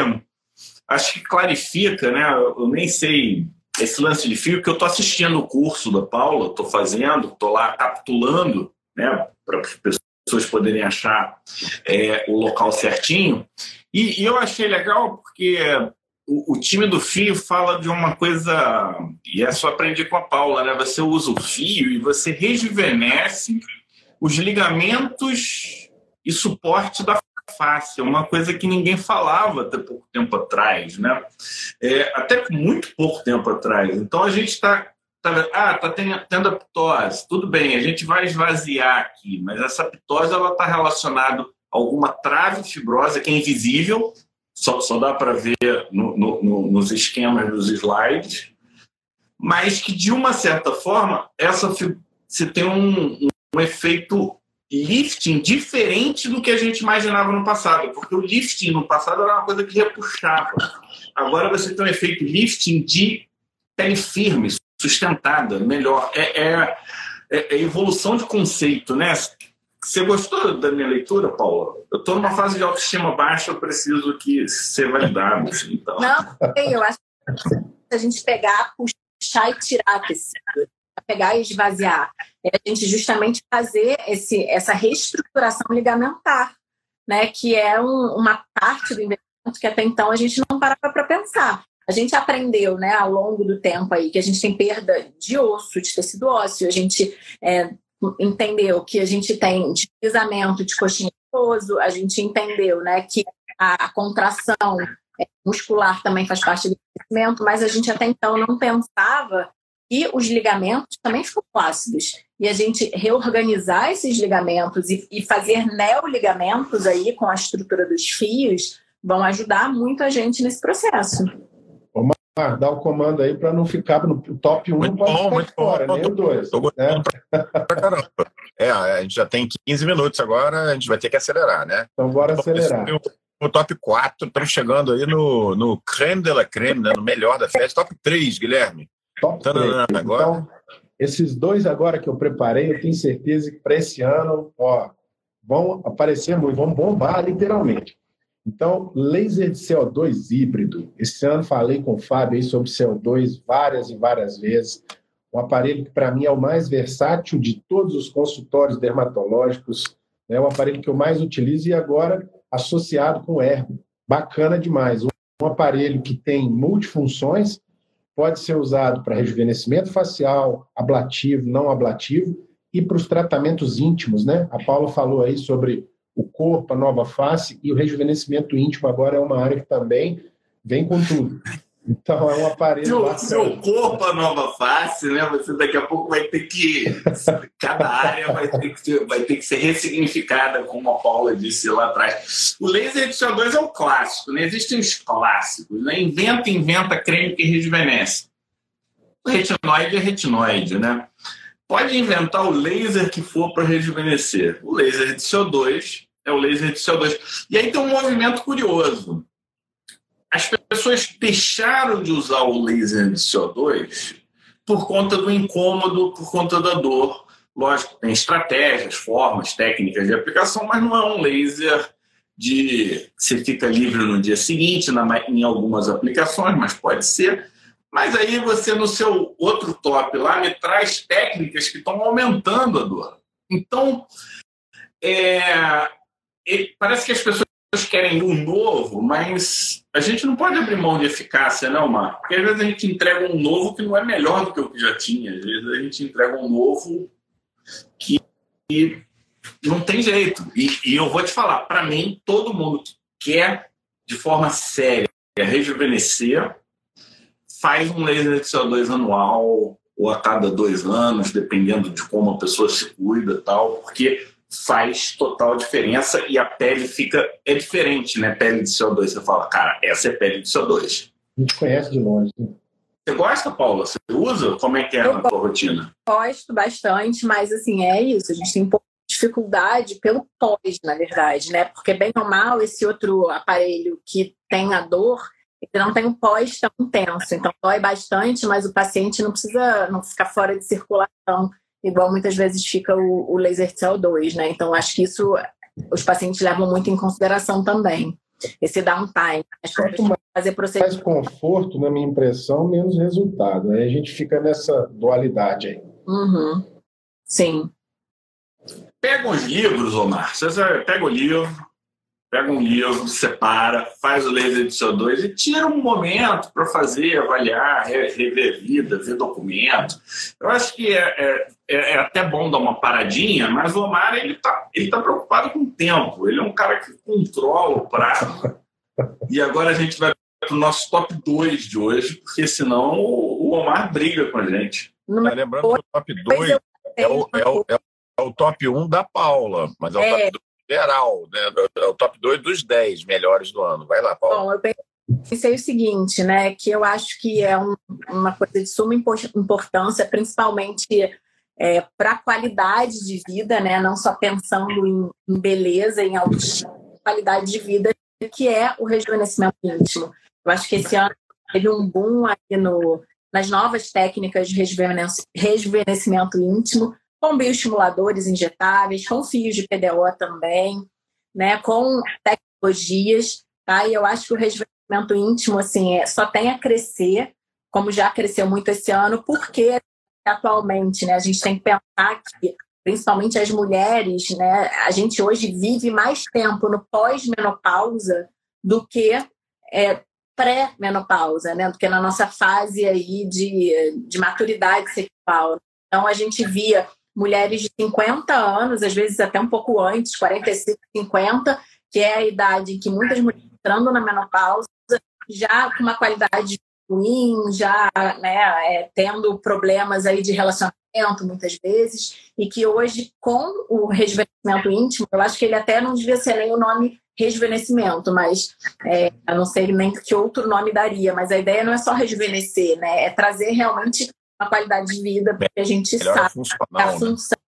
Acho que clarifica, né? Eu nem sei esse lance de fio, que eu estou assistindo o curso da Paula, estou fazendo, estou lá capitulando, né, para as pessoas poderem achar é, o local certinho. E, e eu achei legal porque o, o, time do fio fala de uma coisa, e é só aprender com a Paula, né? Você usa o fio e você rejuvenesce os ligamentos e suporte da face, é uma coisa que ninguém falava até pouco tempo atrás, né? É, até muito pouco tempo atrás. Então a gente está tá, ah, tá tendo, a ptose, tudo bem, a gente vai esvaziar aqui, mas essa ptose ela está relacionada alguma trave fibrosa que é invisível, só, só dá para ver no, no, nos esquemas dos slides, mas que de uma certa forma essa se tem um, um efeito lifting diferente do que a gente imaginava no passado, porque o lifting no passado era uma coisa que repuxava. Agora você tem um efeito lifting de pele firme, sustentada, melhor. É, é, é, é evolução de conceito, né? Você gostou da minha leitura, Paula? Eu estou numa fase de autoestima baixa, eu preciso que ser validado. Assim, então. Não, eu acho que a gente pegar, puxar e tirar tecido, pegar e esvaziar, é a gente justamente fazer esse, essa reestruturação ligamentar, né? Que é um, uma parte do investimento que até então a gente não parava para pensar. A gente aprendeu, né, ao longo do tempo aí, que a gente tem perda de osso, de tecido ósseo, a gente é, entendeu que a gente tem deslizamento de coxinha nervoso, a gente entendeu né, que a, a contração é, muscular também faz parte do crescimento, mas a gente até então não pensava que os ligamentos também ficam flácidos. E a gente reorganizar esses ligamentos e, e fazer neoligamentos aí com a estrutura dos fios vão ajudar muito a gente nesse processo. Ah, dá o comando aí para não ficar no top 1, muito bom, muito fora, bom. nem o 2. Né? caramba. É, a gente já tem 15 minutos agora, a gente vai ter que acelerar, né? Então bora então, acelerar. O, top 4, estamos chegando aí no, no creme de la creme, né? no melhor da festa. Top 3, Guilherme. Top 3. Agora. Então, esses dois agora que eu preparei, eu tenho certeza que para esse ano, ó, vão aparecer muito, vão bombar literalmente. Então, laser de CO2 híbrido. Esse ano falei com o Fábio sobre CO2 várias e várias vezes. um aparelho que para mim é o mais versátil de todos os consultórios dermatológicos, é o aparelho que eu mais utilizo e agora associado com o Ergo. Bacana demais. Um aparelho que tem multifunções, pode ser usado para rejuvenescimento facial, ablativo, não ablativo, e para os tratamentos íntimos, né? A Paula falou aí sobre o corpo, a nova face, e o rejuvenescimento íntimo agora é uma área que também vem com tudo. *laughs* Então é um aparelho. Seu, seu corpo, a nova face, né? Você daqui a pouco vai ter que. Cada área vai ter que ser, vai ter que ser ressignificada, como a Paula disse lá atrás. O laser de CO2 é um clássico, né? Existem os clássicos, né? Inventa, inventa creme que rejuvenesce. O retinoide é retinoide, né? Pode inventar o laser que for para rejuvenescer. O laser de CO2 é o laser de CO2. E aí tem um movimento curioso pessoas deixaram de usar o laser de CO2 por conta do incômodo, por conta da dor. Lógico, tem estratégias, formas, técnicas de aplicação, mas não é um laser de você fica livre no dia seguinte, na, em algumas aplicações, mas pode ser. Mas aí você, no seu outro top lá, me traz técnicas que estão aumentando a dor. Então, é, parece que as pessoas querem um novo, mas a gente não pode abrir mão de eficácia, não, Marco? Porque às vezes a gente entrega um novo que não é melhor do que o que já tinha. Às vezes a gente entrega um novo que, que não tem jeito. E, e eu vou te falar, para mim, todo mundo que quer, de forma séria, rejuvenescer, faz um laser de CO2 anual ou a cada dois anos, dependendo de como a pessoa se cuida tal, porque faz total diferença e a pele fica. É diferente, né? Pele de CO2. Você fala, cara, essa é pele de CO2. A gente conhece de longe. Né? Você gosta, Paula? Você usa? Como é que é Eu na sua rotina? Gosto bastante, mas assim, é isso. A gente tem um pouco de dificuldade pelo pós, na verdade, né? Porque bem ou mal, esse outro aparelho que tem a dor, ele não tem um pós tão intenso. Então, dói bastante, mas o paciente não precisa não ficar fora de circulação igual muitas vezes fica o, o laser de CO2, né? Então, acho que isso os pacientes levam muito em consideração também. Esse downtime. Acho que mais fazer procedimento. Mais conforto, na minha impressão, menos resultado. Aí a gente fica nessa dualidade aí. Uhum. Sim. Pega uns livros, Omar. Você pega o livro, pega um livro, separa, faz o laser de CO2 e tira um momento para fazer, avaliar, rever vida, ver documento. Eu acho que é, é, é, é, até bom dar uma paradinha, mas o Omar ele está ele tá preocupado com o tempo. Ele é um cara que controla o prazo. e agora a gente vai para o nosso top 2 de hoje, porque senão o Omar briga com a gente. Tá lembrando que o top 2 é o, é, o, é o top 1 da Paula, mas é o top 2 é geral, né? É o top 2 dos 10 melhores do ano. Vai lá, Paulo. Bom, eu pensei o seguinte, né? Que eu acho que é um, uma coisa de suma importância, principalmente é, para a qualidade de vida, né? Não só pensando em, em beleza, em qualidade de vida, que é o rejuvenescimento íntimo. Eu acho que esse ano teve um boom aí no, nas novas técnicas de rejuvenescimento íntimo, com bioestimuladores injetáveis, com fios de PDO também, né, com tecnologias, tá? E eu acho que o rejuvenescimento íntimo assim, é, só tem a crescer, como já cresceu muito esse ano, porque atualmente, né, a gente tem que pensar que principalmente as mulheres, né, a gente hoje vive mais tempo no pós-menopausa do que é, pré-menopausa, né, do que na nossa fase aí de, de maturidade sexual. Então a gente via mulheres de 50 anos, às vezes até um pouco antes, 45, 50, que é a idade em que muitas mulheres entrando na menopausa, já com uma qualidade ruim, já né, é, tendo problemas aí de relacionamento muitas vezes, e que hoje, com o rejuvenescimento íntimo, eu acho que ele até não devia ser nem o nome rejuvenescimento, mas é, eu não sei nem que outro nome daria, mas a ideia não é só rejuvenescer, né? É trazer realmente uma qualidade de vida, porque a gente sabe a né? função,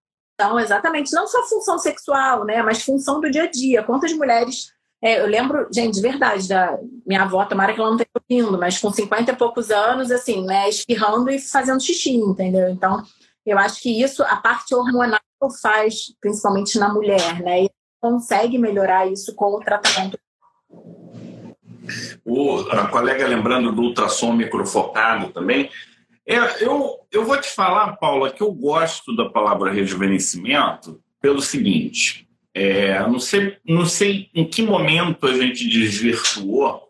né? exatamente, não só função sexual, né, mas função do dia a dia. Quantas mulheres. É, eu lembro, gente, de verdade, da minha avó, tomara que ela não tenha ouvindo, mas com 50 e poucos anos, assim, né, espirrando e fazendo xixi, entendeu? Então, eu acho que isso, a parte hormonal faz, principalmente na mulher, né, e consegue melhorar isso com o tratamento o, a colega lembrando do ultrassom microfocado também, É, eu, eu vou te falar, Paula, que eu gosto da palavra rejuvenescimento pelo seguinte: é, não, sei, não sei em que momento a gente desvirtuou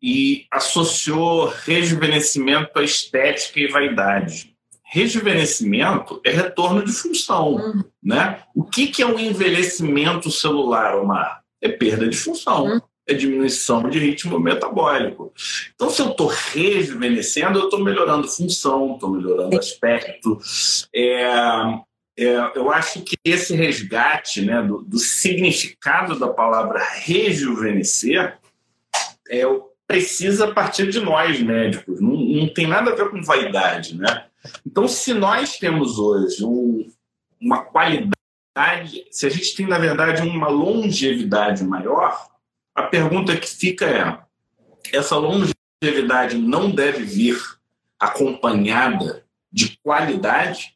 e associou rejuvenescimento à estética e vaidade. Rejuvenescimento é retorno de função. Uhum. Né? O que, que é um envelhecimento celular, Omar? É perda de função. Uhum é diminuição de ritmo metabólico. Então, se eu estou rejuvenescendo, eu estou melhorando função, estou melhorando aspecto. É, é, eu acho que esse resgate né, do, do significado da palavra rejuvenescer é, precisa partir de nós, médicos. Não, não tem nada a ver com vaidade. Né? Então, se nós temos hoje um, uma qualidade, se a gente tem, na verdade, uma longevidade maior, a pergunta que fica é: essa longevidade não deve vir acompanhada de qualidade?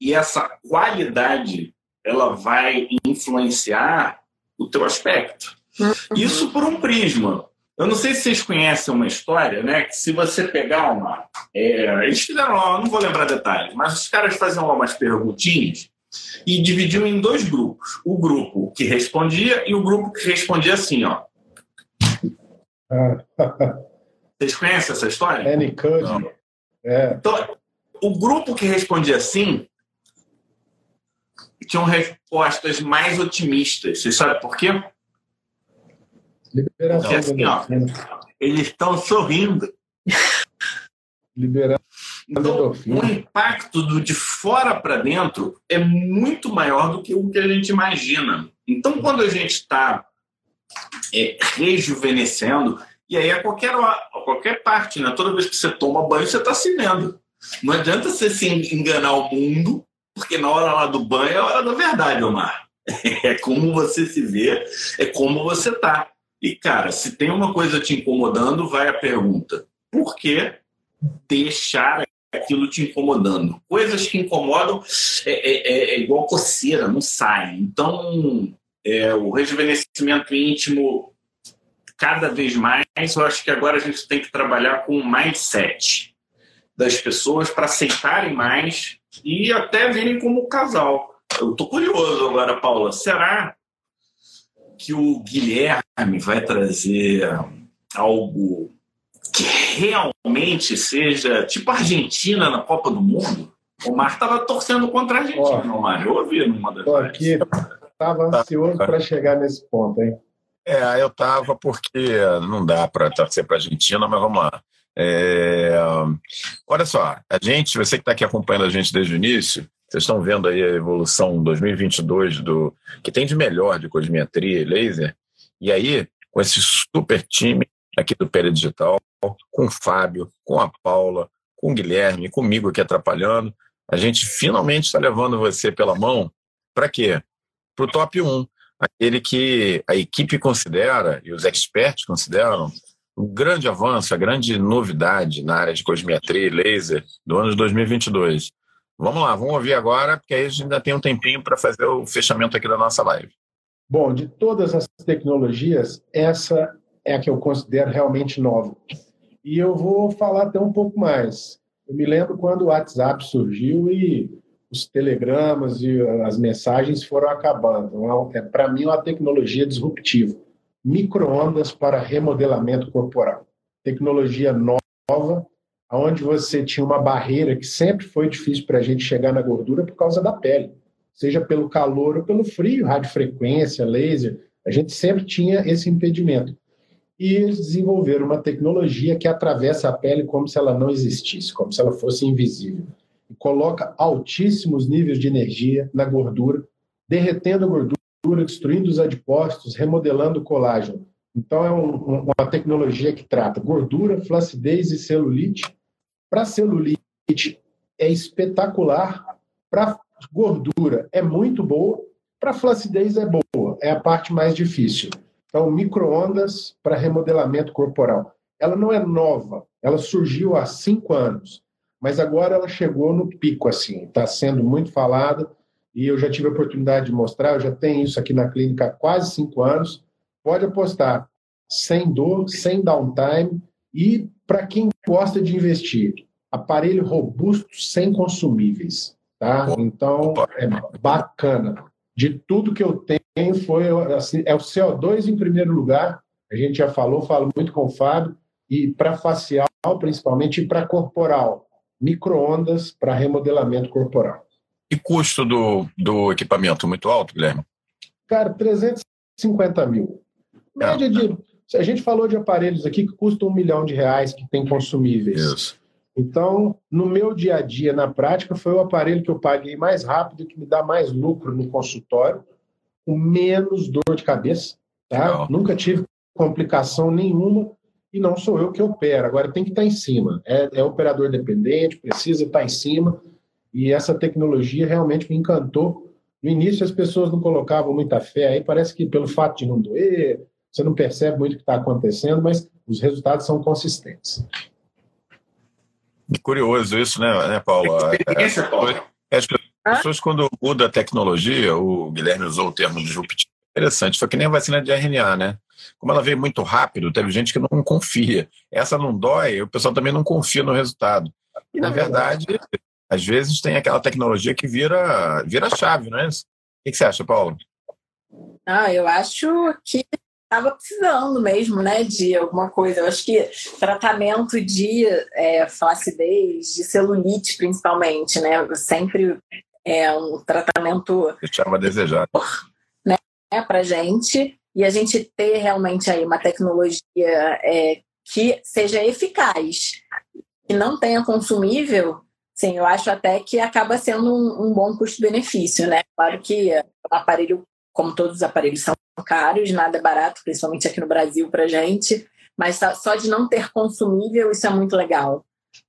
E essa qualidade ela vai influenciar o teu aspecto. Uhum. Isso por um prisma. Eu não sei se vocês conhecem uma história, né? Que se você pegar uma. É, eles fizeram, não vou lembrar detalhes, mas os caras faziam lá umas perguntinhas e dividiam em dois grupos. O grupo que respondia e o grupo que respondia assim, ó. *laughs* Vocês conhecem essa história? Annie Cuddy. É. Então, o grupo que respondia assim tinham respostas mais otimistas. Você sabe por quê? Liberação Porque assim, ó, eles estão sorrindo. Liberando então, o impacto do de fora para dentro é muito maior do que o que a gente imagina. Então, quando a gente está é, rejuvenescendo. E aí, a qualquer, a qualquer parte, né? toda vez que você toma banho, você está se vendo. Não adianta você se enganar o mundo, porque na hora lá do banho é a hora da verdade, Omar. *laughs* É como você se vê, é como você tá. E, cara, se tem uma coisa te incomodando, vai a pergunta: por que deixar aquilo te incomodando? Coisas que incomodam é, é, é, é igual coceira, não sai. Então, é, o rejuvenescimento íntimo cada vez mais, eu acho que agora a gente tem que trabalhar com o mindset das pessoas para aceitarem mais e até virem como casal. Eu estou curioso agora, Paula. Será que o Guilherme vai trazer algo que realmente seja tipo Argentina na Copa do Mundo? O Mar estava torcendo contra a Argentina, oh, Mar. Eu ouvi numa das Estou aqui estava tá, ansioso tá. para chegar nesse ponto, hein? É, eu estava porque não dá para torcer para a Argentina, mas vamos lá. É, olha só, a gente, você que está aqui acompanhando a gente desde o início, vocês estão vendo aí a evolução 2022 do que tem de melhor de cosmetria e laser. E aí, com esse super time aqui do Pele Digital, com o Fábio, com a Paula, com o Guilherme, comigo aqui atrapalhando, a gente finalmente está levando você pela mão para quê? Para o top 1, aquele que a equipe considera e os experts consideram o grande avanço, a grande novidade na área de cosmetria e laser do ano de 2022. Vamos lá, vamos ouvir agora, porque aí a gente ainda tem um tempinho para fazer o fechamento aqui da nossa live. Bom, de todas as tecnologias, essa é a que eu considero realmente nova. E eu vou falar até um pouco mais. Eu me lembro quando o WhatsApp surgiu e os telegramas e as mensagens foram acabando. Então, é, para mim, uma tecnologia disruptiva. Microondas para remodelamento corporal. Tecnologia nova, onde você tinha uma barreira que sempre foi difícil para a gente chegar na gordura por causa da pele. Seja pelo calor ou pelo frio, radiofrequência, laser, a gente sempre tinha esse impedimento. E eles desenvolveram uma tecnologia que atravessa a pele como se ela não existisse, como se ela fosse invisível e coloca altíssimos níveis de energia na gordura, derretendo a gordura, destruindo os adipócitos, remodelando o colágeno. Então, é um, uma tecnologia que trata gordura, flacidez e celulite. Para celulite, é espetacular. Para gordura, é muito boa. Para flacidez, é boa. É a parte mais difícil. Então, microondas para remodelamento corporal. Ela não é nova, ela surgiu há cinco anos mas agora ela chegou no pico, assim, está sendo muito falada, e eu já tive a oportunidade de mostrar, eu já tenho isso aqui na clínica há quase cinco anos, pode apostar, sem dor, sem downtime, e para quem gosta de investir, aparelho robusto sem consumíveis. Tá? Então, é bacana. De tudo que eu tenho, foi assim, é o CO2 em primeiro lugar. A gente já falou, falo muito com o Fábio. E para facial, principalmente, e para corporal. Microondas para remodelamento corporal. E custo do, do equipamento muito alto, Guilherme? Cara, 350 mil. Média de. A gente falou de aparelhos aqui que custam um milhão de reais, que tem consumíveis. Isso. Então, no meu dia a dia, na prática, foi o aparelho que eu paguei mais rápido, que me dá mais lucro no consultório, com menos dor de cabeça. Tá? Nunca tive complicação nenhuma e não sou eu que opero. Agora tem que estar em cima. É, é operador dependente, precisa estar em cima. E essa tecnologia realmente me encantou. No início as pessoas não colocavam muita fé, aí parece que pelo fato de não doer, você não percebe muito o que está acontecendo, mas os resultados são consistentes. Curioso isso, né, né Paulo? Experiência, é. É, as pessoas, quando muda a tecnologia, o Guilherme usou o termo disruptivo, interessante, foi que nem a vacina de RNA, né? Como ela veio muito rápido, teve gente que não confia. Essa não dói, o pessoal também não confia no resultado. E, na verdade, às vezes tem aquela tecnologia que vira, vira chave, não é isso? O que você acha, Paulo? Ah, eu acho que estava precisando mesmo, né, de alguma coisa. Eu acho que tratamento de é, flacidez, de celulite, principalmente, né, sempre é um tratamento. Deixava a desejar. Né, para gente e a gente ter realmente aí uma tecnologia é, que seja eficaz, que não tenha consumível, Sim, eu acho até que acaba sendo um, um bom custo-benefício, né? Claro que o aparelho, como todos os aparelhos, são caros, nada é barato, principalmente aqui no Brasil para gente, mas só de não ter consumível, isso é muito legal,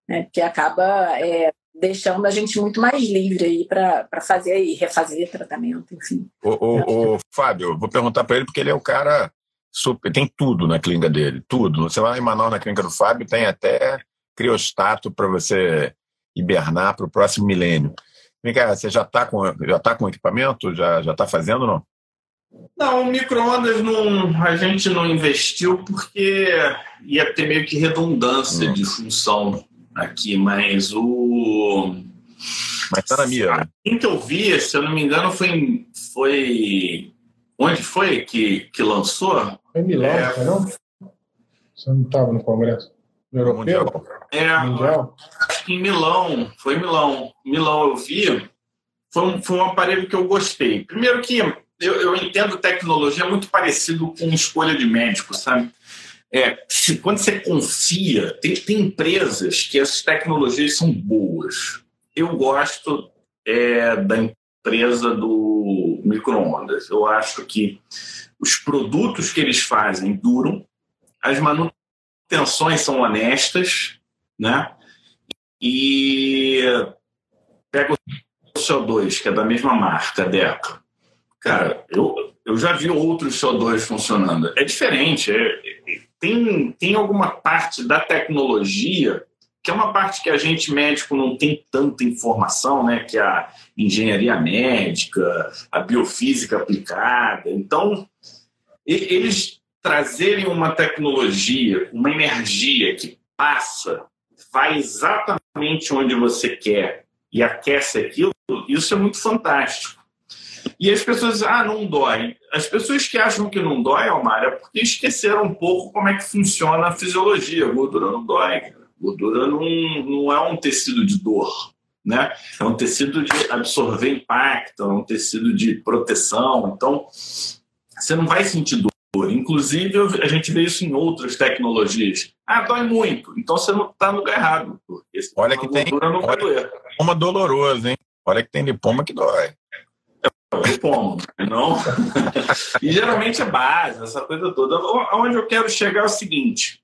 né? Porque acaba é, deixando a gente muito mais livre aí para fazer e refazer tratamento, enfim. O, o, o Fábio, vou perguntar para ele porque ele é o cara super, tem tudo na clínica dele, tudo. Você vai em Manaus na clínica do Fábio, tem até criostato para você hibernar para o próximo milênio. Vem cá, você já está com, já tá com equipamento? Já está fazendo não? Não, micro-ondas não, a gente não investiu porque ia ter meio que redundância hum. de função aqui, mas o. Mas está na minha. Né? Assim que eu vi, se eu não me engano, foi. foi... Onde foi que, que lançou? Foi em Milão, é... não? Você não estava no Congresso? No Europeu? É, Mundial? em Milão, foi em Milão. Milão eu vi, foi um, foi um aparelho que eu gostei. Primeiro que eu, eu entendo tecnologia muito parecido com escolha de médico, sabe? É, se, quando você confia, tem, tem empresas que as tecnologias são boas. Eu gosto é, da empresa do micro-ondas. Eu acho que os produtos que eles fazem duram, as manutenções são honestas, né? E pega o CO2, que é da mesma marca, Deca. Cara, eu, eu já vi outros CO2 funcionando. É diferente. É, é, tem, tem alguma parte da tecnologia que é uma parte que a gente médico não tem tanta informação, né? Que é a engenharia médica, a biofísica aplicada. Então, eles trazerem uma tecnologia, uma energia que passa vai exatamente onde você quer e aquece aquilo, isso é muito fantástico. E as pessoas dizem, ah, não dói. As pessoas que acham que não dói, Almar, é porque esqueceram um pouco como é que funciona a fisiologia. A gordura não dói. Cara. A gordura não, não é um tecido de dor. Né? É um tecido de absorver impacto, é um tecido de proteção. Então, você não vai sentir dor. Inclusive, a gente vê isso em outras tecnologias. Ah, dói muito. Então você não está no lugar errado. Olha que tem olha, lipoma doloroso, hein? Olha que tem lipoma que dói. É lipoma, não. *laughs* e geralmente é base, essa coisa toda. Onde eu quero chegar é o seguinte: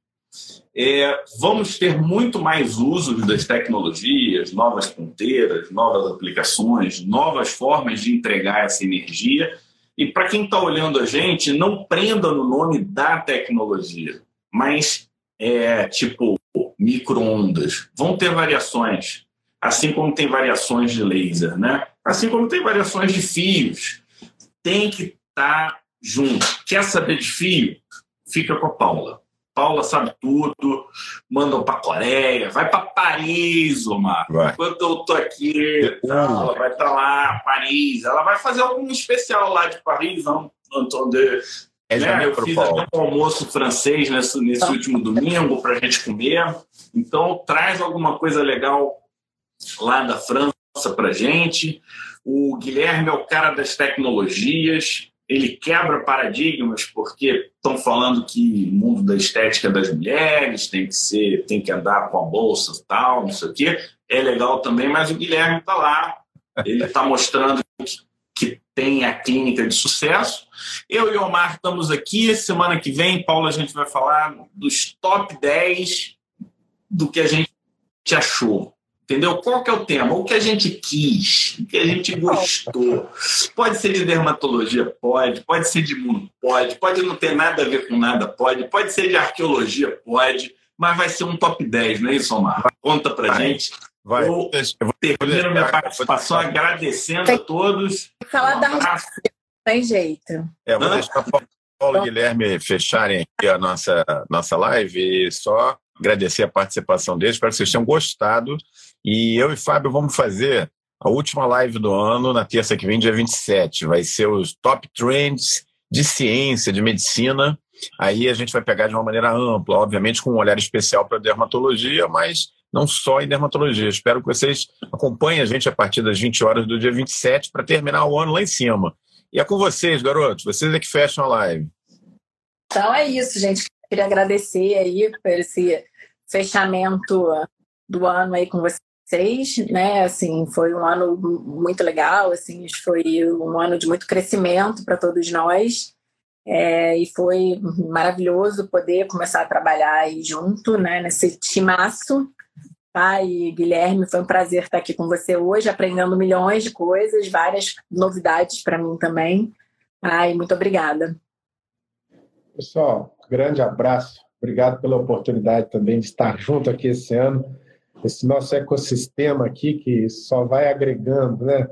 é, vamos ter muito mais usos das tecnologias, novas ponteiras, novas aplicações, novas formas de entregar essa energia e para quem está olhando a gente, não prenda no nome da tecnologia, mas é tipo microondas. Vão ter variações, assim como tem variações de laser, né? Assim como tem variações de fios. Tem que estar tá junto. Quer saber de fio? Fica com a Paula. Paula sabe tudo, mandam para Coreia, vai para Paris, Omar. Vai. Enquanto eu tô aqui, ela vai estar tá lá, Paris. Ela vai fazer algum especial lá de Paris, não, entender. É né? Eu fiz até um almoço francês nesse, nesse tá. último domingo para a gente comer. Então, traz alguma coisa legal lá da França para gente. O Guilherme é o cara das tecnologias ele quebra paradigmas porque estão falando que o mundo da estética das mulheres tem que ser, tem que andar com a bolsa tal, não sei o quê. É legal também, mas o Guilherme está lá, ele está mostrando que, que, tem a clínica de sucesso. Eu e o Omar estamos aqui. Semana que vem, Paulo, a gente vai falar dos top 10 do que a gente achou. Entendeu? Qual que é o tema? O que a gente quis, o que a gente gostou. Pode ser de dermatologia? Pode. Pode ser de mundo? Pode. Pode não ter nada a ver com nada? Pode. Pode ser de arqueologia? Pode. Mas vai ser um top 10, não é isso, Omar? Conta pra vai. gente. Vai. Eu, eu termino minha participação agradecendo a todos. Falar um da tem jeito. É, vou deixar o Paulo e Guilherme fecharem a nossa, nossa live e só agradecer a participação deles. Espero que vocês tenham gostado. E eu e Fábio vamos fazer a última live do ano na terça que vem, dia 27. Vai ser os top trends de ciência, de medicina. Aí a gente vai pegar de uma maneira ampla, obviamente com um olhar especial para a dermatologia, mas não só em dermatologia. Espero que vocês acompanhem a gente a partir das 20 horas do dia 27 para terminar o ano lá em cima. E é com vocês, garotos. Vocês é que fecham a live. Então é isso, gente. Queria agradecer aí por esse fechamento do ano aí com vocês, né? Assim, foi um ano muito legal, assim, foi um ano de muito crescimento para todos nós. É, e foi maravilhoso poder começar a trabalhar aí junto, né, nesse timaço. Tá? E Guilherme, foi um prazer estar aqui com você hoje, aprendendo milhões de coisas, várias novidades para mim também. Ai, muito obrigada. Pessoal, grande abraço. Obrigado pela oportunidade também de estar junto aqui esse ano. Esse nosso ecossistema aqui que só vai agregando, né?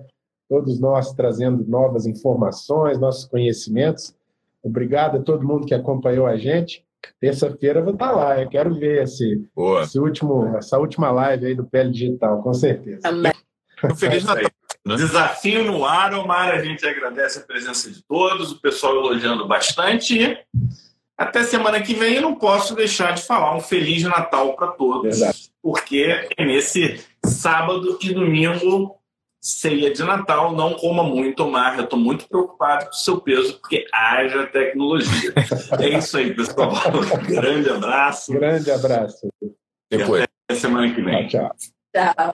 Todos nós trazendo novas informações, nossos conhecimentos. Obrigado a todo mundo que acompanhou a gente. Terça-feira eu vou estar lá. Eu quero ver esse, esse último, essa última live aí do Pele Digital, com certeza. Amém. Feliz Natal. Né? Desafio no ar, Omar. A gente agradece a presença de todos, o pessoal elogiando bastante. Até semana que vem eu não posso deixar de falar um Feliz Natal para todos, Verdade. porque é nesse sábado e domingo ceia de Natal. Não coma muito, Omar. Eu estou muito preocupado com o seu peso, porque haja tecnologia. *laughs* é isso aí, pessoal. Grande abraço. Grande abraço. Depois. E até semana que vem. Tchau. Tchau.